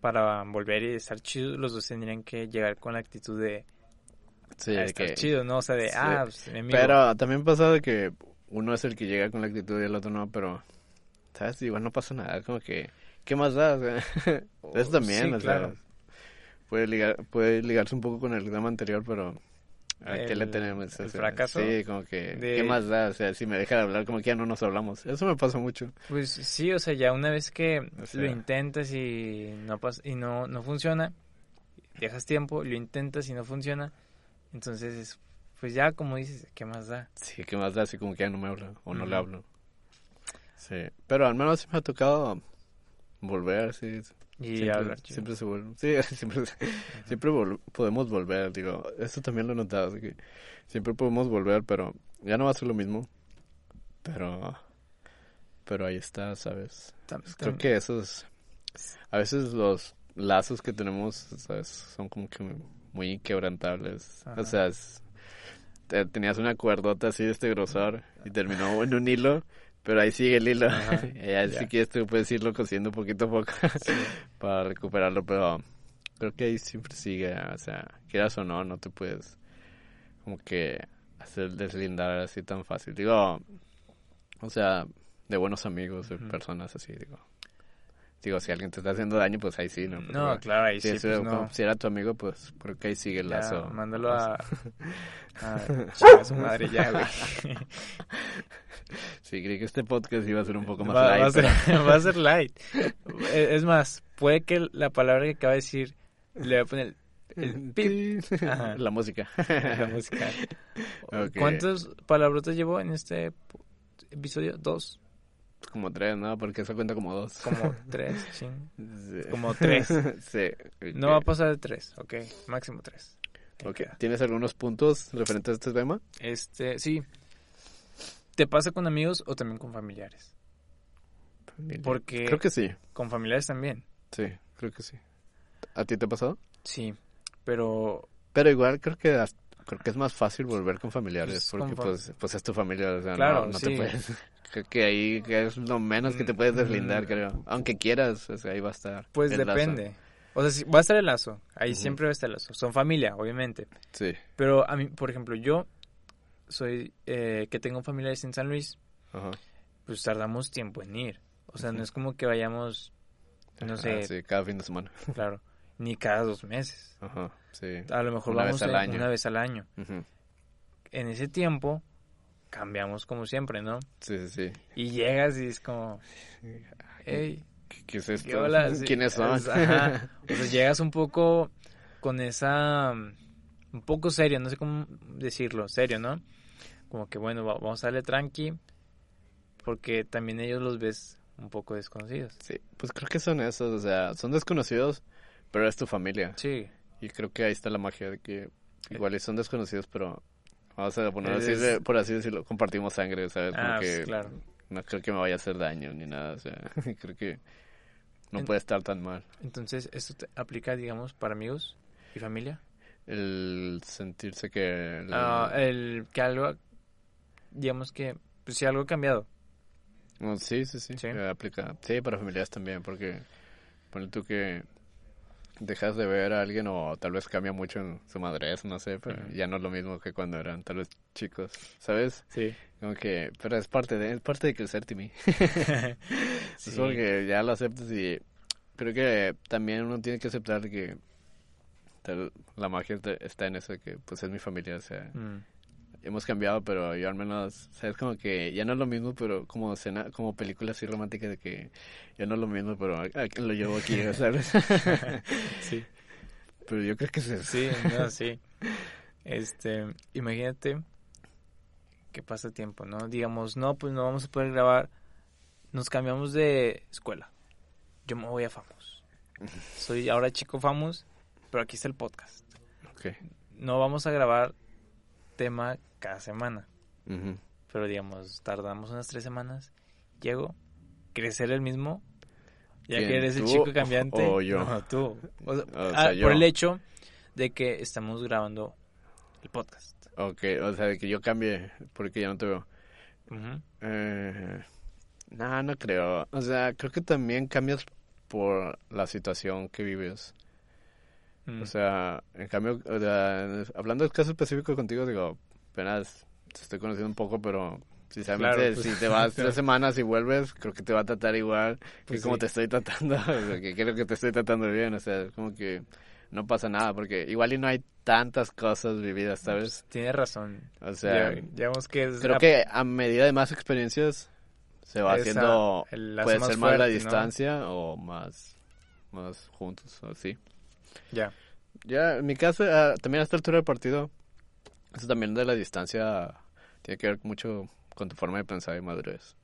para volver y estar chido, los dos tendrían que llegar con la actitud de Sí, ah, de estar que... chido, ¿no? O sea, de, Sí. ah, pues, mi amigo. Pero también pasa de que uno es el que llega con la actitud y el otro no, pero, ¿sabes? Igual no pasa nada, como que, ¿qué más da? O sea, eso también, Sí, o sea, claro. puede, ligar, puede ligarse un poco con el tema anterior, pero ¿a qué le El- tenemos? O el sea, fracaso Sí, como que, de- ¿qué más da? O sea, si me deja de hablar, como que ya no nos hablamos. Eso me pasa mucho. Pues sí, o sea, ya una vez que O sea- lo intentas y no pas y no, no funciona, dejas tiempo, lo intentas y no funciona, entonces, es- pues ya como dices, ¿qué más da? Sí, ¿qué más da? Así como que ya no me habla o no le Ujú. hablo. Sí, pero al menos me ha tocado volver, sí. Y siempre, hablar chido. siempre se vuelve. Sí, siempre, siempre vol- podemos volver, digo. Esto también lo he notado, así que siempre podemos volver, pero ya no va a ser lo mismo. Pero, pero ahí está, ¿sabes? Creo que esos, a veces los lazos que tenemos, ¿sabes? Son como que muy inquebrantables. Ajá. O sea, es- te- tenías una cuerdota así de este grosor y terminó en un hilo, pero ahí sigue el hilo. Ya. si quieres tú puedes irlo cosiendo poquito a poco Sí. para recuperarlo, pero creo que ahí siempre sigue, o sea, quieras o no, no te puedes como que hacer deslindar así tan fácil. Digo, o sea, de buenos amigos, de personas así, digo. Digo, si alguien te está haciendo daño, pues ahí sí, ¿no? No, claro, ahí si, sí, es- pues no. si era tu amigo, pues creo que ahí sigue el Ya, lazo. mándalo a... a su madre ya, güey. Sí, creí que este podcast iba a ser un poco más Va, light. va a ser, pero- va a ser light. Es es más, puede que la palabra que acaba de decir le voy a poner el pip. La música. la música. Ok. ¿Cuántas palabrotas llevó en este episodio? Dos, Como tres, ¿no? Porque eso cuenta como dos. como tres, ching. Sí. como tres. sí. No va a pasar de tres, ok, máximo tres. Ok. queda. ¿Tienes algunos puntos referentes a este tema? Este, sí. ¿Te pasa con amigos o también con familiares? Familia. Porque Creo que sí, con familiares también. sí, creo que sí. ¿A ti te ha pasado? Sí, pero Pero igual creo que as- creo que es más fácil volver con familiares Pues, porque con pues, pues es tu familia, o sea, Claro, no, no sí. te puedes creo que ahí que es lo menos que te puedes deslindar, Mm. creo. Aunque quieras, o sea, ahí va a estar. pues lazo. depende. O sea, sí, va a estar el lazo. Ahí siempre va a estar el lazo. Son familia, obviamente. Sí. Pero a mí, por ejemplo, yo soy eh, que tengo familiares en San Luis, Ajá. pues tardamos tiempo en ir. O sea, no es como que vayamos, no sé, sí, cada fin de semana. claro, ni cada dos meses. Ajá. Sí. A lo mejor Una vamos vez al en- año. una vez al año. En ese tiempo cambiamos como siempre, ¿no? Sí, sí, sí. Y llegas y es como, hey, ¿Qué, qué es esto? ¿qué hola? Sí, ¿Quiénes son? es- ajá. O sea, llegas un poco con esa, un poco serio, no sé cómo decirlo, serio, ¿no? Como que bueno, va- vamos a darle tranqui, porque también ellos los ves un poco desconocidos. Sí, pues creo que son esos, o sea, son desconocidos, pero es tu familia. Sí, Y creo que ahí está la magia de que igual y son desconocidos, pero vamos a poner así, de- por así decirlo, compartimos sangre, ¿sabes? Ah, que pues, claro. no creo que me vaya a hacer daño ni nada, o sea, creo que no En- puede estar tan mal. Entonces, ¿esto te aplica, digamos, para amigos y familia? El sentirse que... el- Ah, el que algo, digamos que, pues si algo ha cambiado. No, sí, sí, sí, Sí. eh, aplica. Sí, para familiares también, porque ponle tú que dejas de ver a alguien o tal vez cambia mucho en su madurez, no sé, pero ya no es lo mismo que cuando eran tal vez chicos, ¿sabes? Sí. Como que, pero es parte de, es parte de crecer, Timmy. Es como que ya lo aceptas y creo que también uno tiene que aceptar que tal- la magia está- está en eso, que pues es mi familia, o sea, Mm, hemos cambiado, pero yo al menos, sabes como que ya no es lo mismo, pero como cena, como película así romántica de que ya no es lo mismo, pero lo llevo aquí, ¿sabes? sí. pero yo creo que es eso. Sí, no, sí. Este, imagínate que pasa tiempo, ¿no? Digamos, no, pues no vamos a poder grabar. Nos cambiamos de escuela. Yo me voy a Famos. Soy ahora chico Famos, pero aquí está el podcast. Ok. No vamos a grabar tema cada semana, pero digamos, tardamos unas tres semanas. Llego, crecer el mismo. Ya ¿Quién, que eres el chico cambiante. o yo? No, tú. O sea, O ah, yo. Por el hecho de que estamos grabando el podcast. Ok, o sea, de que yo cambie porque ya no te veo. Eh, no, no creo. O sea, creo que también cambias por la situación que vives. Mm. O sea, en cambio, o sea, hablando del caso específico contigo, digo, apenas te estoy conociendo un poco, pero sinceramente, Claro, pues. si te vas tres semanas y vuelves, creo que te va a tratar igual que Pues como sí. te estoy tratando. o sea, que creo que te estoy tratando bien. O sea, como que no pasa nada, porque igual y no hay tantas cosas vividas, ¿sabes? Tienes razón. O sea, Ya- vemos que es creo la- que a medida de más experiencias se va esa- haciendo, puede ser más la distancia o más, más juntos, o así. Ya. Ya, en mi caso, ah, también a esta altura del partido, eso también de la distancia tiene que ver mucho con tu forma de pensar y madurez.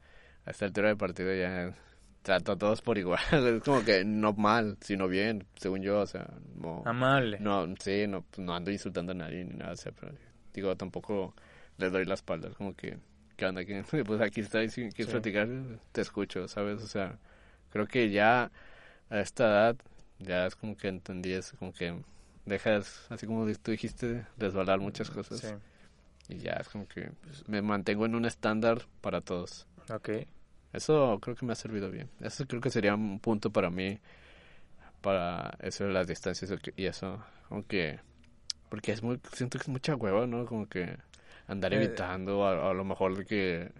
A esta altura del partido ya trato a todos por igual. Es como que no mal, sino bien, según yo, o sea, no, Amable. no sí, no, pues, no ando insultando a nadie ni nada, o sea, pero digo, tampoco les doy la espalda, es como que, ¿qué onda? ¿Qué- Pues aquí estoy, si quieres Sí. platicar, te escucho, ¿sabes? O sea, creo que ya a esta edad, ya es como que entendí eso, como que dejas, así como tú dijiste, resbalar muchas cosas. Sí. Y ya es como que pues, me mantengo en un estándar para todos. Ok. Eso creo que me ha servido bien. Eso creo que sería un punto para mí, para eso de las distancias y eso. Aunque, porque es muy, siento que es mucha hueva, ¿no? Como que andar Eh, evitando, a, a lo mejor de que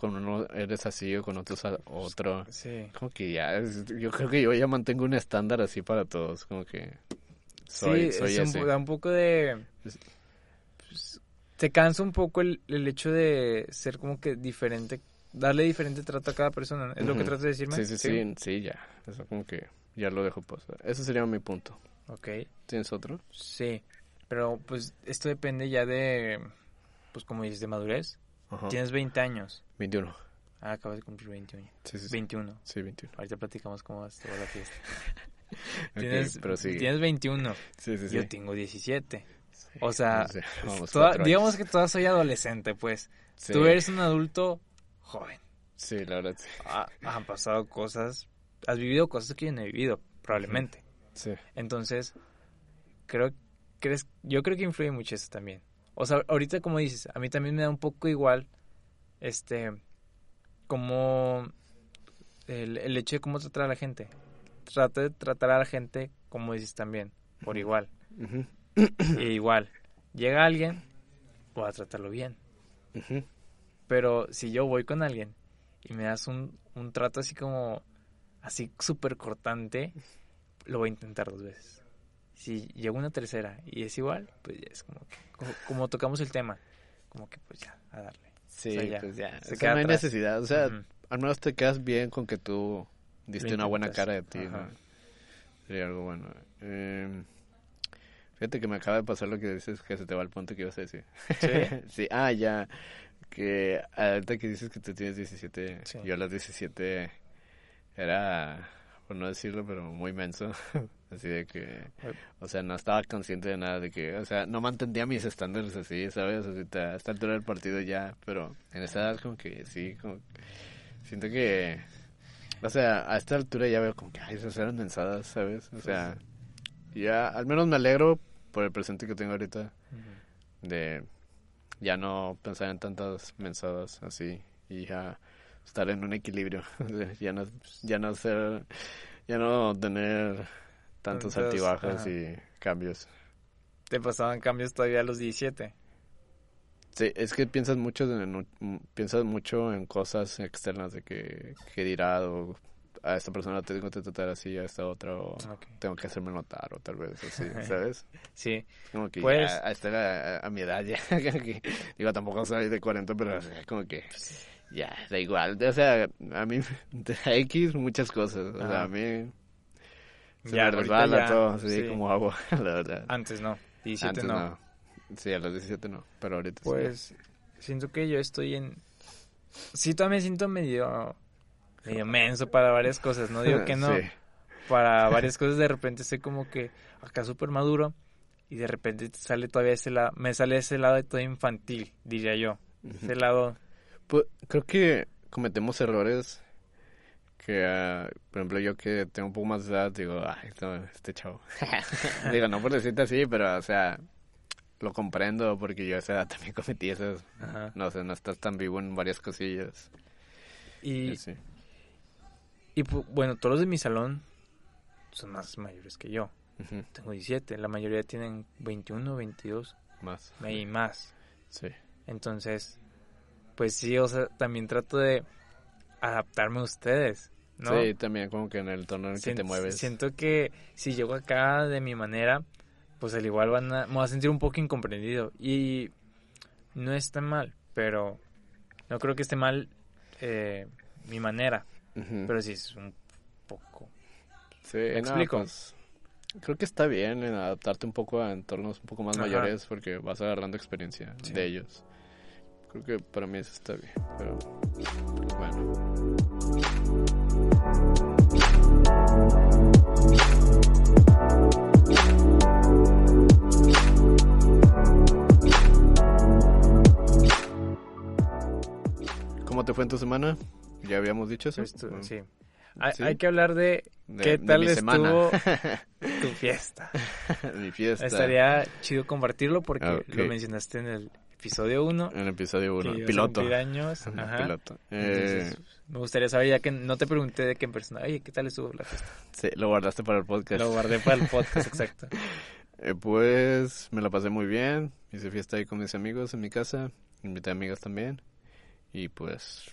con uno eres así o con otros a- otro. Sí. Como que ya, es- yo creo que yo ya mantengo un estándar así para todos, como que soy, sí, soy es un po- da un poco de... Es- pues, te cansa un poco el, el hecho de ser como que diferente, darle diferente trato a cada persona. ¿no? ¿Es lo que tratas de decirme? Sí, sí, sí, sí, ya. Eso como que ya lo dejo pasar. Ese sería mi punto. Ok. ¿Tienes otro? Sí. Pero pues esto depende ya de, pues como dices, de madurez. Ajá. Tienes 20 años. 21. Ah, acabas de cumplir 21. Sí, sí, sí. 21. Sí, 21. Ahorita platicamos cómo va toda la fiesta. Tienes, pero tienes 21. Sí, sí, sí. Yo tengo 17. O sea, toda- cuatro digamos que todavía soy adolescente, pues. Tú eres un adulto joven. Sí, la verdad, sí. Ha- han pasado cosas, has vivido cosas que yo no he vivido, probablemente. Sí. Entonces, creo, crees, yo creo que influye mucho eso también. O sea, ahorita como dices, a mí también me da un poco igual, este, como el, el hecho de cómo tratar a la gente. Trata de tratar a la gente como dices también, por igual. E igual, llega alguien, voy a tratarlo bien. Pero si yo voy con alguien y me das un, un trato así como, así súper cortante, lo voy a intentar dos veces. Si llega una tercera y es igual, pues ya es como, que- como, como tocamos el tema, como que pues ya, a darle. Sí, O sea, ya, pues ya. se o sea, queda no hay atrás. necesidad. O sea, al menos te quedas bien con que tú diste una buena cara de ti. ¿no? Sería algo bueno. Eh, fíjate que me acaba de pasar lo que dices, que se te va el punto que ibas a decir. ¿Sí? sí, ah, ya. Que ahorita que dices que tú tienes 17, Sí. yo a los 17 era, por no decirlo, pero muy menso. Así de que, o sea, no estaba consciente de nada, de que, o sea, no mantendría mis estándares así, ¿sabes? Así, a esta altura del partido ya, pero en esa edad como que sí, como siento que, o sea, a esta altura ya veo como que, ay, esas eran mensadas, ¿sabes? O sea, ya, al menos me alegro por el presente que tengo ahorita de ya no pensar en tantas mensadas así y ya estar en un equilibrio ya no ya no ser ya no tener tantos Tantos, altibajos ajá. y cambios Te pasaban cambios todavía a los 17. sí es que piensas mucho en un- piensas mucho en cosas externas de que qué dirá o a esta persona tengo que tratar así a esta otra o Ok. tengo que hacerme notar o tal vez así sabes Sí, como que Pues- ya a, esta, a, a mi edad ya que- digo tampoco soy de 40 pero como que ya da igual o sea a mí X muchas cosas o sea a mí se Ya, resbala ya, todo así sí. como agua la verdad antes no, 17 antes no. no. sí a los 17 no pero ahorita sí. Pues siento que yo estoy en... Sí, todavía me siento medio... Medio menso para varias cosas, no digo que no. Sí. Para varias cosas de repente estoy como que acá súper maduro y de repente te sale todavía ese lado, me sale ese lado de todo infantil, diría yo. Ese lado... Pues, creo que cometemos errores que, ah, por ejemplo, yo que tengo un poco más de edad, digo, ay, no, este chavo. digo, no por decirte así, pero, o sea, lo comprendo porque yo a esa edad también cometí esas. Ajá. No sé, no estás tan vivo en varias cosillas. Y, Sí. y pu- bueno, todos los de mi salón son más mayores que yo. Tengo 17, la mayoría tienen 21, 22 Más. y más. Sí. Entonces, pues sí, o sea, también trato de adaptarme a ustedes, ¿no? Sí, también como que en el tono en el que te mueves. Siento que si llego acá de mi manera, pues al igual van a, me voy a sentir un poco incomprendido. Y no está mal, pero no creo que esté mal eh, mi manera. Pero sí es un poco. Sí, ¿Me no, explico? pues, creo que está bien en adaptarte un poco a entornos un poco más Ajá. mayores porque vas agarrando experiencia Sí. de ellos. Creo que para mí eso está bien, pero bueno. ¿Cómo te fue en tu semana? Ya habíamos dicho eso. Esto- Bueno, sí. Hay, ¿Sí? hay que hablar de de- qué tal estuvo tu fiesta. Mi fiesta. Estaría chido compartirlo porque Ah, lo mencionaste en el episodio 1. En el episodio 1, que ibas a piloto. años. Ajá. Piloto. Eh, Entonces, me gustaría saber, ya que no te pregunté de qué en persona, oye, ¿qué tal estuvo la fiesta? sí, lo guardaste para el podcast. Lo guardé para el podcast, exacto. Eh, pues me la pasé muy bien. Hice fiesta ahí con mis amigos en mi casa. Invité amigas también. Y pues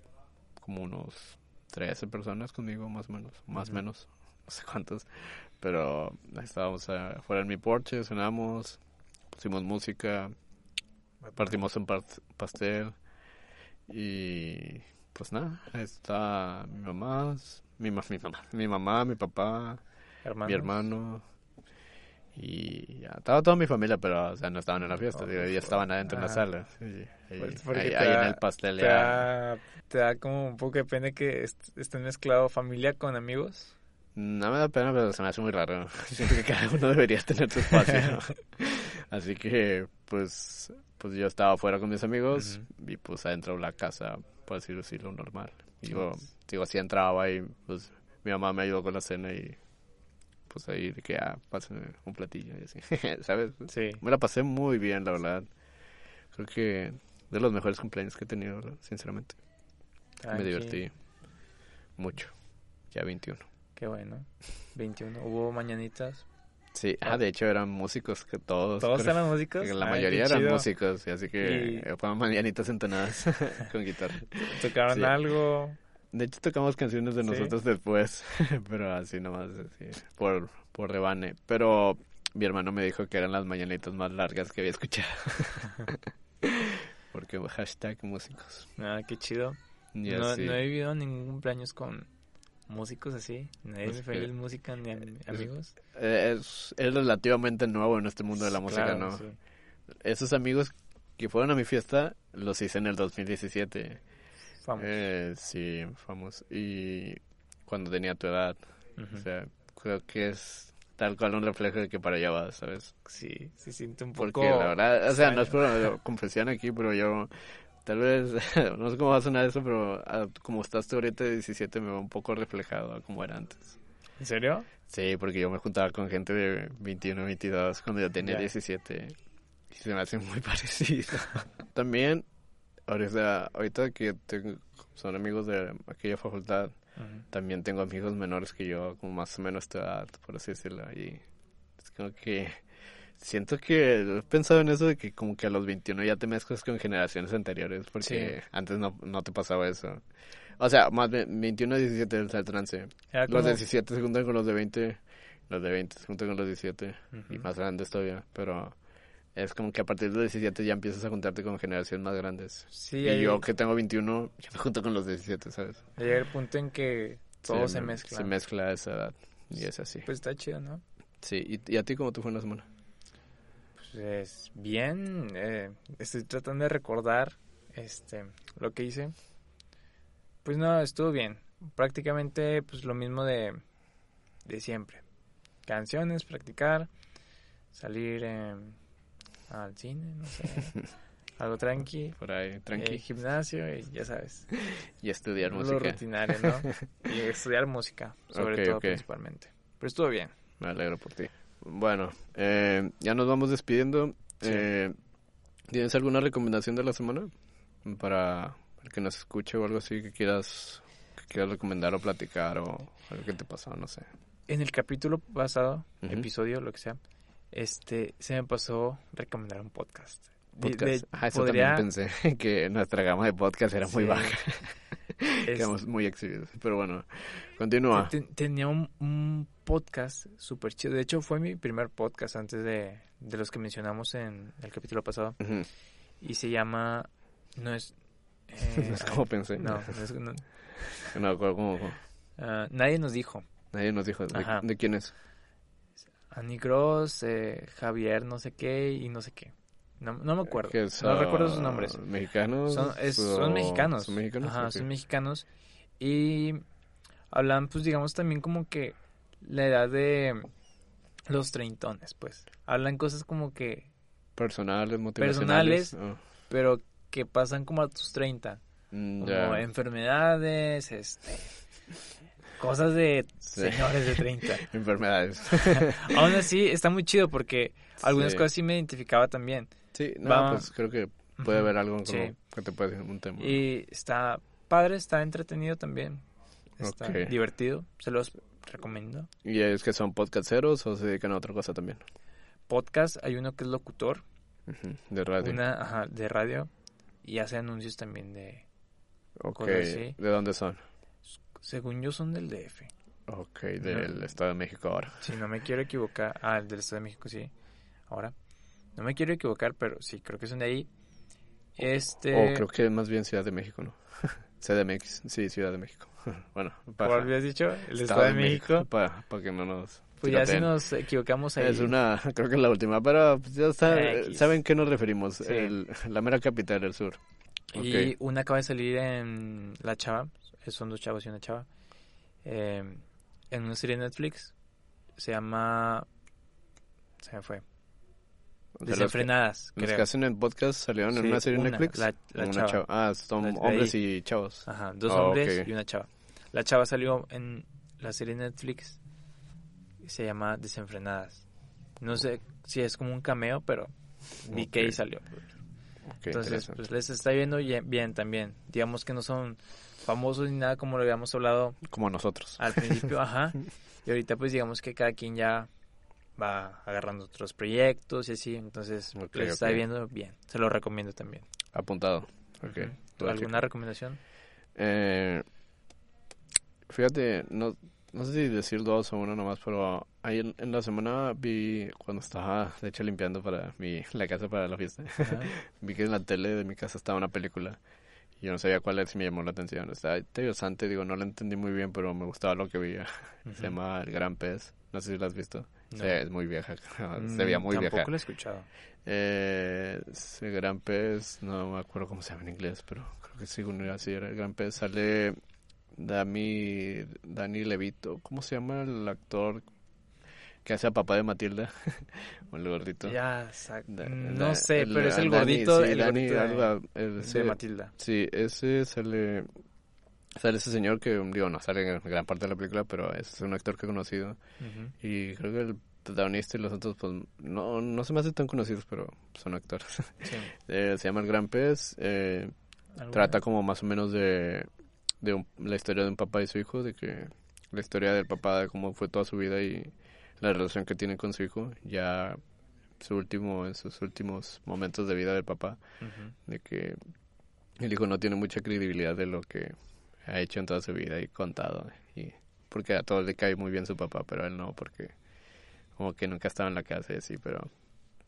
como unos 13 personas conmigo, más o menos. Más o Ujú. menos. No sé cuántos. Pero estábamos afuera en mi porche, cenamos, pusimos música, partimos un pas- pastel. Y pues nada, ahí está mi mamá, mi, ma- mi mamá, mi mamá, mi papá, Hermanos. mi hermano y ya estaba toda mi familia pero o sea no estaban en la fiesta Oh, digo, ya pues, estaban adentro en la ajá. sala sí, ahí, Pues, ahí- ahí en da- el pastel ¿Te ya da, te da como un poco de pena que est- estén mezclado familia con amigos? no me da pena pero se me hace muy raro siento que cada uno debería tener su espacio ¿no? así que pues pues yo estaba afuera con mis amigos y pues adentro de la casa, por así decirlo, normal. Y yo, digo, así entraba y pues mi mamá me ayudó con la cena y pues ahí de que, ah, pásame un platillo y así, ¿sabes? Sí. Me la pasé muy bien, la verdad. Creo que de los mejores cumpleaños que he tenido, sinceramente. Me divertí mucho. Ya 21. Qué bueno. 21. Hubo mañanitas. Sí, ah, de hecho eran músicos que todos. ¿Todos creo. eran músicos? La Ay, mayoría eran chido. músicos, así que Y- fueron mañanitas entonadas con guitarra. ¿Tocaron Sí. algo? De hecho tocamos canciones de ¿Sí? nosotros después, pero así nomás, así, por, por rebane. Pero mi hermano me dijo que eran las mañanitas más largas que había escuchado. Porque hashtag músicos. Ah, qué chido. No, no he vivido ningún cumpleaños con músicos así. Nadie me fue música ni am- amigos. Es, es relativamente nuevo en este mundo de la música, Claro, ¿no? sí. Esos amigos que fueron a mi fiesta los hice en el 2017. Vamos. Eh, sí, famoso. Y cuando tenía tu edad. Ujú. O sea, creo que es tal cual un reflejo de que para allá vas, ¿sabes? sí, se siente un poco... Porque la verdad, o sea, no es extraño. por confesión aquí, pero yo, tal vez, no sé cómo va a sonar eso, pero ah, como estás tú ahorita de 17 me veo un poco reflejado a como era antes. ¿En serio? Sí, porque yo me juntaba con gente de 21, 22 cuando yo tenía Ya. 17 y se me hace muy parecido. También, ahorita, ahorita que tengo- son amigos de aquella facultad, Ujú. también tengo amigos menores que yo, como más o menos tu edad, por así decirlo. Y es como que siento que he pensado en eso de que como que a los 21 ya te mezclas con generaciones anteriores, porque Sí. antes no, no te pasaba eso. O sea, más bien 21 a 17 es el trance. Los de 17 se juntan con los de 20, los de 20 se juntan con los de 17 y más grandes todavía, pero es como que a partir de los 17 ya empiezas a juntarte con generaciones más grandes. Sí, y ahí yo que tengo 21, ya me junto con los 17, ¿sabes? llega el punto en que todo se me- mezcla. Se mezcla a esa edad. Y es así. Pues está chido, ¿no? Sí, ¿y, y a ti cómo te fue en la semana? Pues bien, eh, estoy tratando de recordar este lo que hice. Pues no, estuvo bien. Prácticamente pues lo mismo de, de siempre. Canciones, practicar, salir eh, al cine, no sé, algo tranqui, Por ahí, tranqui. eh, gimnasio y ya sabes, y estudiar lo música. rutinario, ¿no? y estudiar música, sobre todo principalmente. Pero estuvo bien. Me alegro por ti. Bueno, eh, ya nos vamos despidiendo. Sí. Eh, ¿Tienes alguna recomendación de la semana? Para, para que nos escuche o algo así que quieras, que quieras recomendar o platicar o algo que te pasó, no sé. En el capítulo pasado, episodio, lo que sea, este, se me pasó recomendar un podcast. Podcast. de- ah, eso podría- también pensé, que nuestra gama de podcast era muy baja. es- Quedamos muy exhibidos. Pero bueno, continúa. te- tenía un, un podcast súper chido. De hecho, fue mi primer podcast antes de, de los que mencionamos en el capítulo pasado. Y se llama... No es... eh, No es como pensé. no, no es- no, No cómo- cómo. ah, nadie nos dijo. Nadie nos dijo de, Ajá. de quién es. Annie Gross, eh, Javier no sé qué y no sé qué. No, no me acuerdo. Que no son recuerdo sus nombres. ¿Mexicanos? Son, es- son mexicanos. ¿Son mexicanos? Ajá, son mexicanos. Y hablan, pues digamos también como que la edad de los treintones, pues. Hablan cosas como que, Personales, motivacionales. Oh, pero que pasan como a tus 30. mm, Como enfermedades, este... Cosas de Sí. señores de 30. Enfermedades. Aún así, está muy chido porque algunas Sí. cosas sí me identificaba también. sí, no, Va- pues creo que puede haber algo como Sí. que te puede un tema. Y está padre, está entretenido también. Está divertido, se los recomiendo. ¿Y es que son podcasteros o se dedican a otra cosa también? Podcast, hay uno que es locutor, De radio. una ajá, de radio y hace anuncios también de, Ok, cosas así. ¿de dónde son? según yo son del DF. Ok, del Estado de México ahora. Si no me quiero equivocar, ah, el del Estado de México sí. Ahora, no me quiero equivocar, pero sí, creo que son de ahí. Este, O creo que más bien Ciudad de México, ¿no? CDMX, sí, Ciudad de México. bueno, ¿cuál habías dicho? El Estado de México. Para que no nos... Pues ya si nos equivocamos ahí. Es una, creo que es la última, pero pues, ya está, X. saben qué nos referimos, Sí. el- la mera capital del sur. Y una acaba de salir en La Chava, eh, son dos chavos y una chava, eh, en una serie de Netflix, se llama, se me fue, O sea, los que- Desenfrenadas, Los que hacen el podcast salieron en Sí, una serie en una, Netflix. la- la Una chava. Ah, son La- de hombres y chavos. Ajá, dos Ah, hombres ok. y una chava. La chava salió en la serie Netflix. y Se llama Desenfrenadas. No sé si es como un cameo, pero vi que ahí salió. Ok, Entonces, pues les está yendo bien también. Digamos que no son famosos ni nada como lo habíamos hablado Como nosotros. al principio, ajá. Y ahorita pues digamos que cada quien ya va agarrando otros proyectos y así. Entonces, Ok, les está viendo bien. Se lo recomiendo también. Apuntado. Ok. Lo ¿Alguna recomendación? Eh, fíjate, no, no sé si decir dos o uno nomás, pero ahí en, en la semana vi, cuando estaba de hecho limpiando para mi, la casa para la fiesta, vi que en la tele de mi casa estaba una película y yo no sabía cuál era y me llamó la atención. Estaba interesante, digo, no la entendí muy bien, pero me gustaba lo que veía. Se llama El Gran Pez, no sé si la has visto. No. Sí, es muy vieja, Mm, se veía muy Tampoco vieja. lo he escuchado. Eh, es el Gran Pez, no me acuerdo cómo se llama en inglés, pero creo que sí, uno así era el Gran Pez. Sale Dami, Dani Levito, ¿cómo se llama el actor que hace a papá de Matilda? o el gordito. Ya, Da- no da- sé, el- pero es el Dani, gordito, sí, el Dani gordito de, algo, el- de ese- Matilda. Sí, ese sale, sale ese señor que, digo, no sale en gran parte de la película, pero es un actor que he conocido. Y creo que el protagonista y los otros, pues, no, no se me hacen tan conocidos, pero son actores. Sí. Eh, se llama El Gran Pez. eh, ¿Alguna? trata como más o menos de, de un- la historia de un papá y su hijo, de que la historia del papá, de cómo fue toda su vida y la relación que tiene con su hijo, ya su último, en sus últimos momentos de vida del papá, de que el hijo no tiene mucha credibilidad de lo que ha hecho en toda su vida y contado, y porque a todos le cae muy bien su papá, pero a él no, porque como que nunca estaba en la casa y así, pero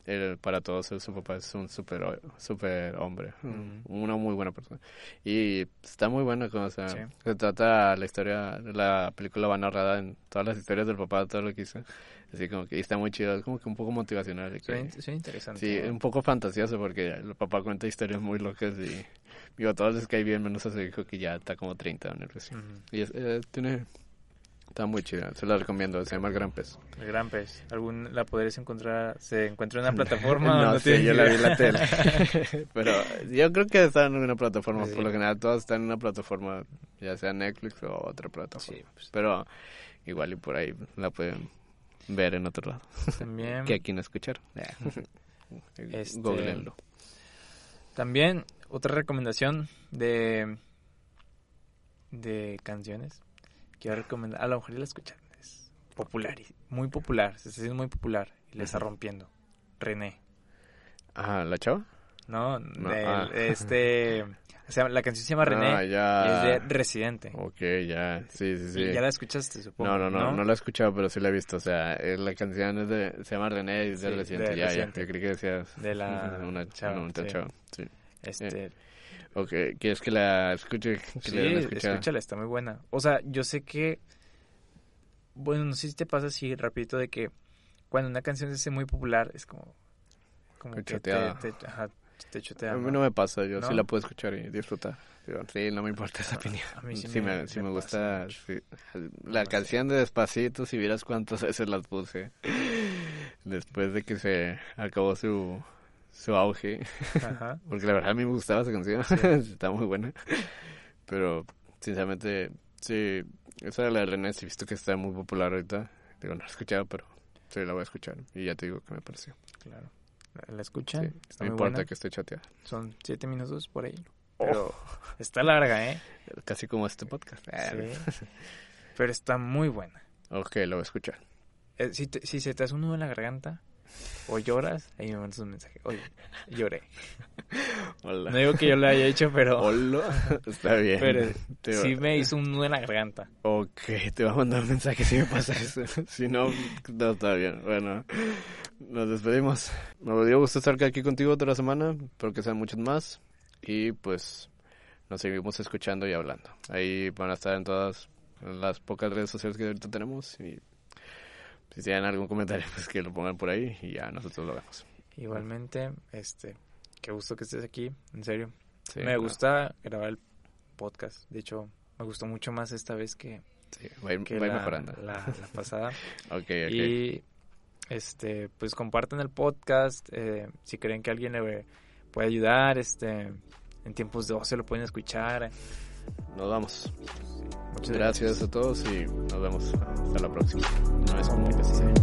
él, para todos su papá es un super, super hombre, un- una muy buena persona. Y está muy buena, como, o sea, Sí. se trata la historia, la película va narrada en todas las historias del papá, todo lo que hizo, así como que y está muy chido, es como que un poco motivacional. de que- suena interesante. Sí, un poco fantasioso porque el papá cuenta historias muy locas y digo, a todos les cae bien, menos a su hijo que ya está como 30 o algo así. Ujú. Y es, eh, tiene, está muy chida, se la recomiendo, se llama El Gran Pez. El Gran Pez. ¿Algún, ¿La podrías encontrar? ¿Se encuentra en una plataforma? no, sé, tienes yo la vi en la tele. Pero yo creo que está en una plataforma, Sí. por lo general todas están en una plataforma, ya sea Netflix o otra plataforma. Sí, pues, Pero igual y por ahí la pueden ver en otro lado. también, Que aquí no escuchar. Este- Googleenlo. también otra recomendación de de canciones. Quiero recomendar, a lo mejor ya la escuchan. Es popular, y- muy popular, se está haciendo muy popular y le está rompiendo. René. Ah, ¿la chava? No, No, ah. este se llama- la canción se llama René Ah, ya. y es de Residente. Ok, ya, sí, sí, sí. Y ya la escuchaste, supongo. No, no, no, no, la he escuchado, pero sí la he visto. O sea, eh, la canción es de, se llama René y es de Sí, Residente. de ya, Residente. ya. Yo creí que decías De la una chava, otra sí. chava. Sí. Este, Ok, ¿quieres que la escuche? Que sí, le den a escuchar? escúchala, está muy buena. O sea, yo sé que bueno, no sé si te pasa así rapidito de que cuando una canción se hace muy popular es como como Que te, te, ajá, te chotea. A mí ¿no? me pasa, yo sí la puedo escuchar y disfrutar. Sí, no me importa esa opinión. A mí sí sí me- me, sí me gusta. sí. La canción de Despacito, si vieras cuántas veces las puse. Después de que se acabó su, su auge. Ajá. Porque la verdad a mí me gustaba esa canción. Está muy buena. Pero, sinceramente, sí. Esa de la René, sí visto que está muy popular ahorita. Digo, no la he escuchado, pero sí la voy a escuchar. Y ya te digo que me pareció. Claro. ¿La, la escuchan? Sí, Está no muy importa buena. que esté chateada. Son siete minutos por ahí. Oh. Pero está larga, ¿eh? Casi como este podcast. Sí. Pero está muy buena. Ok, lo voy a escuchar. Eh, si, te- si se te hace un nudo en la garganta o lloras, ahí me mandas un mensaje. Oye, lloré. Hola. No digo que yo lo haya hecho, pero, Hola. Está bien. pero Te va- sí me hizo un nudo en la garganta. Ok, te voy a mandar un mensaje si me pasa eso. si no, no está bien. Bueno, nos despedimos. Me dio gusto estar aquí contigo otra semana. Espero que sean muchos más. Y pues nos seguimos escuchando y hablando. Ahí van a estar en todas las pocas redes sociales que ahorita tenemos. Y si tienen algún comentario, pues que lo pongan por ahí y ya nosotros lo vemos. Igualmente, este, qué gusto que estés aquí, en serio. Sí, me gusta grabar el podcast. De hecho, me gustó mucho más esta vez que, Sí, va ir, que va la, mejorando. la- la pasada. Ok. Y este, pues compartan el podcast, eh, si creen que alguien le puede ayudar, este, en tiempos de ocio lo pueden escuchar. Nos vamos. Muchas gracias, a todos y nos vemos hasta la próxima. No es comunicación.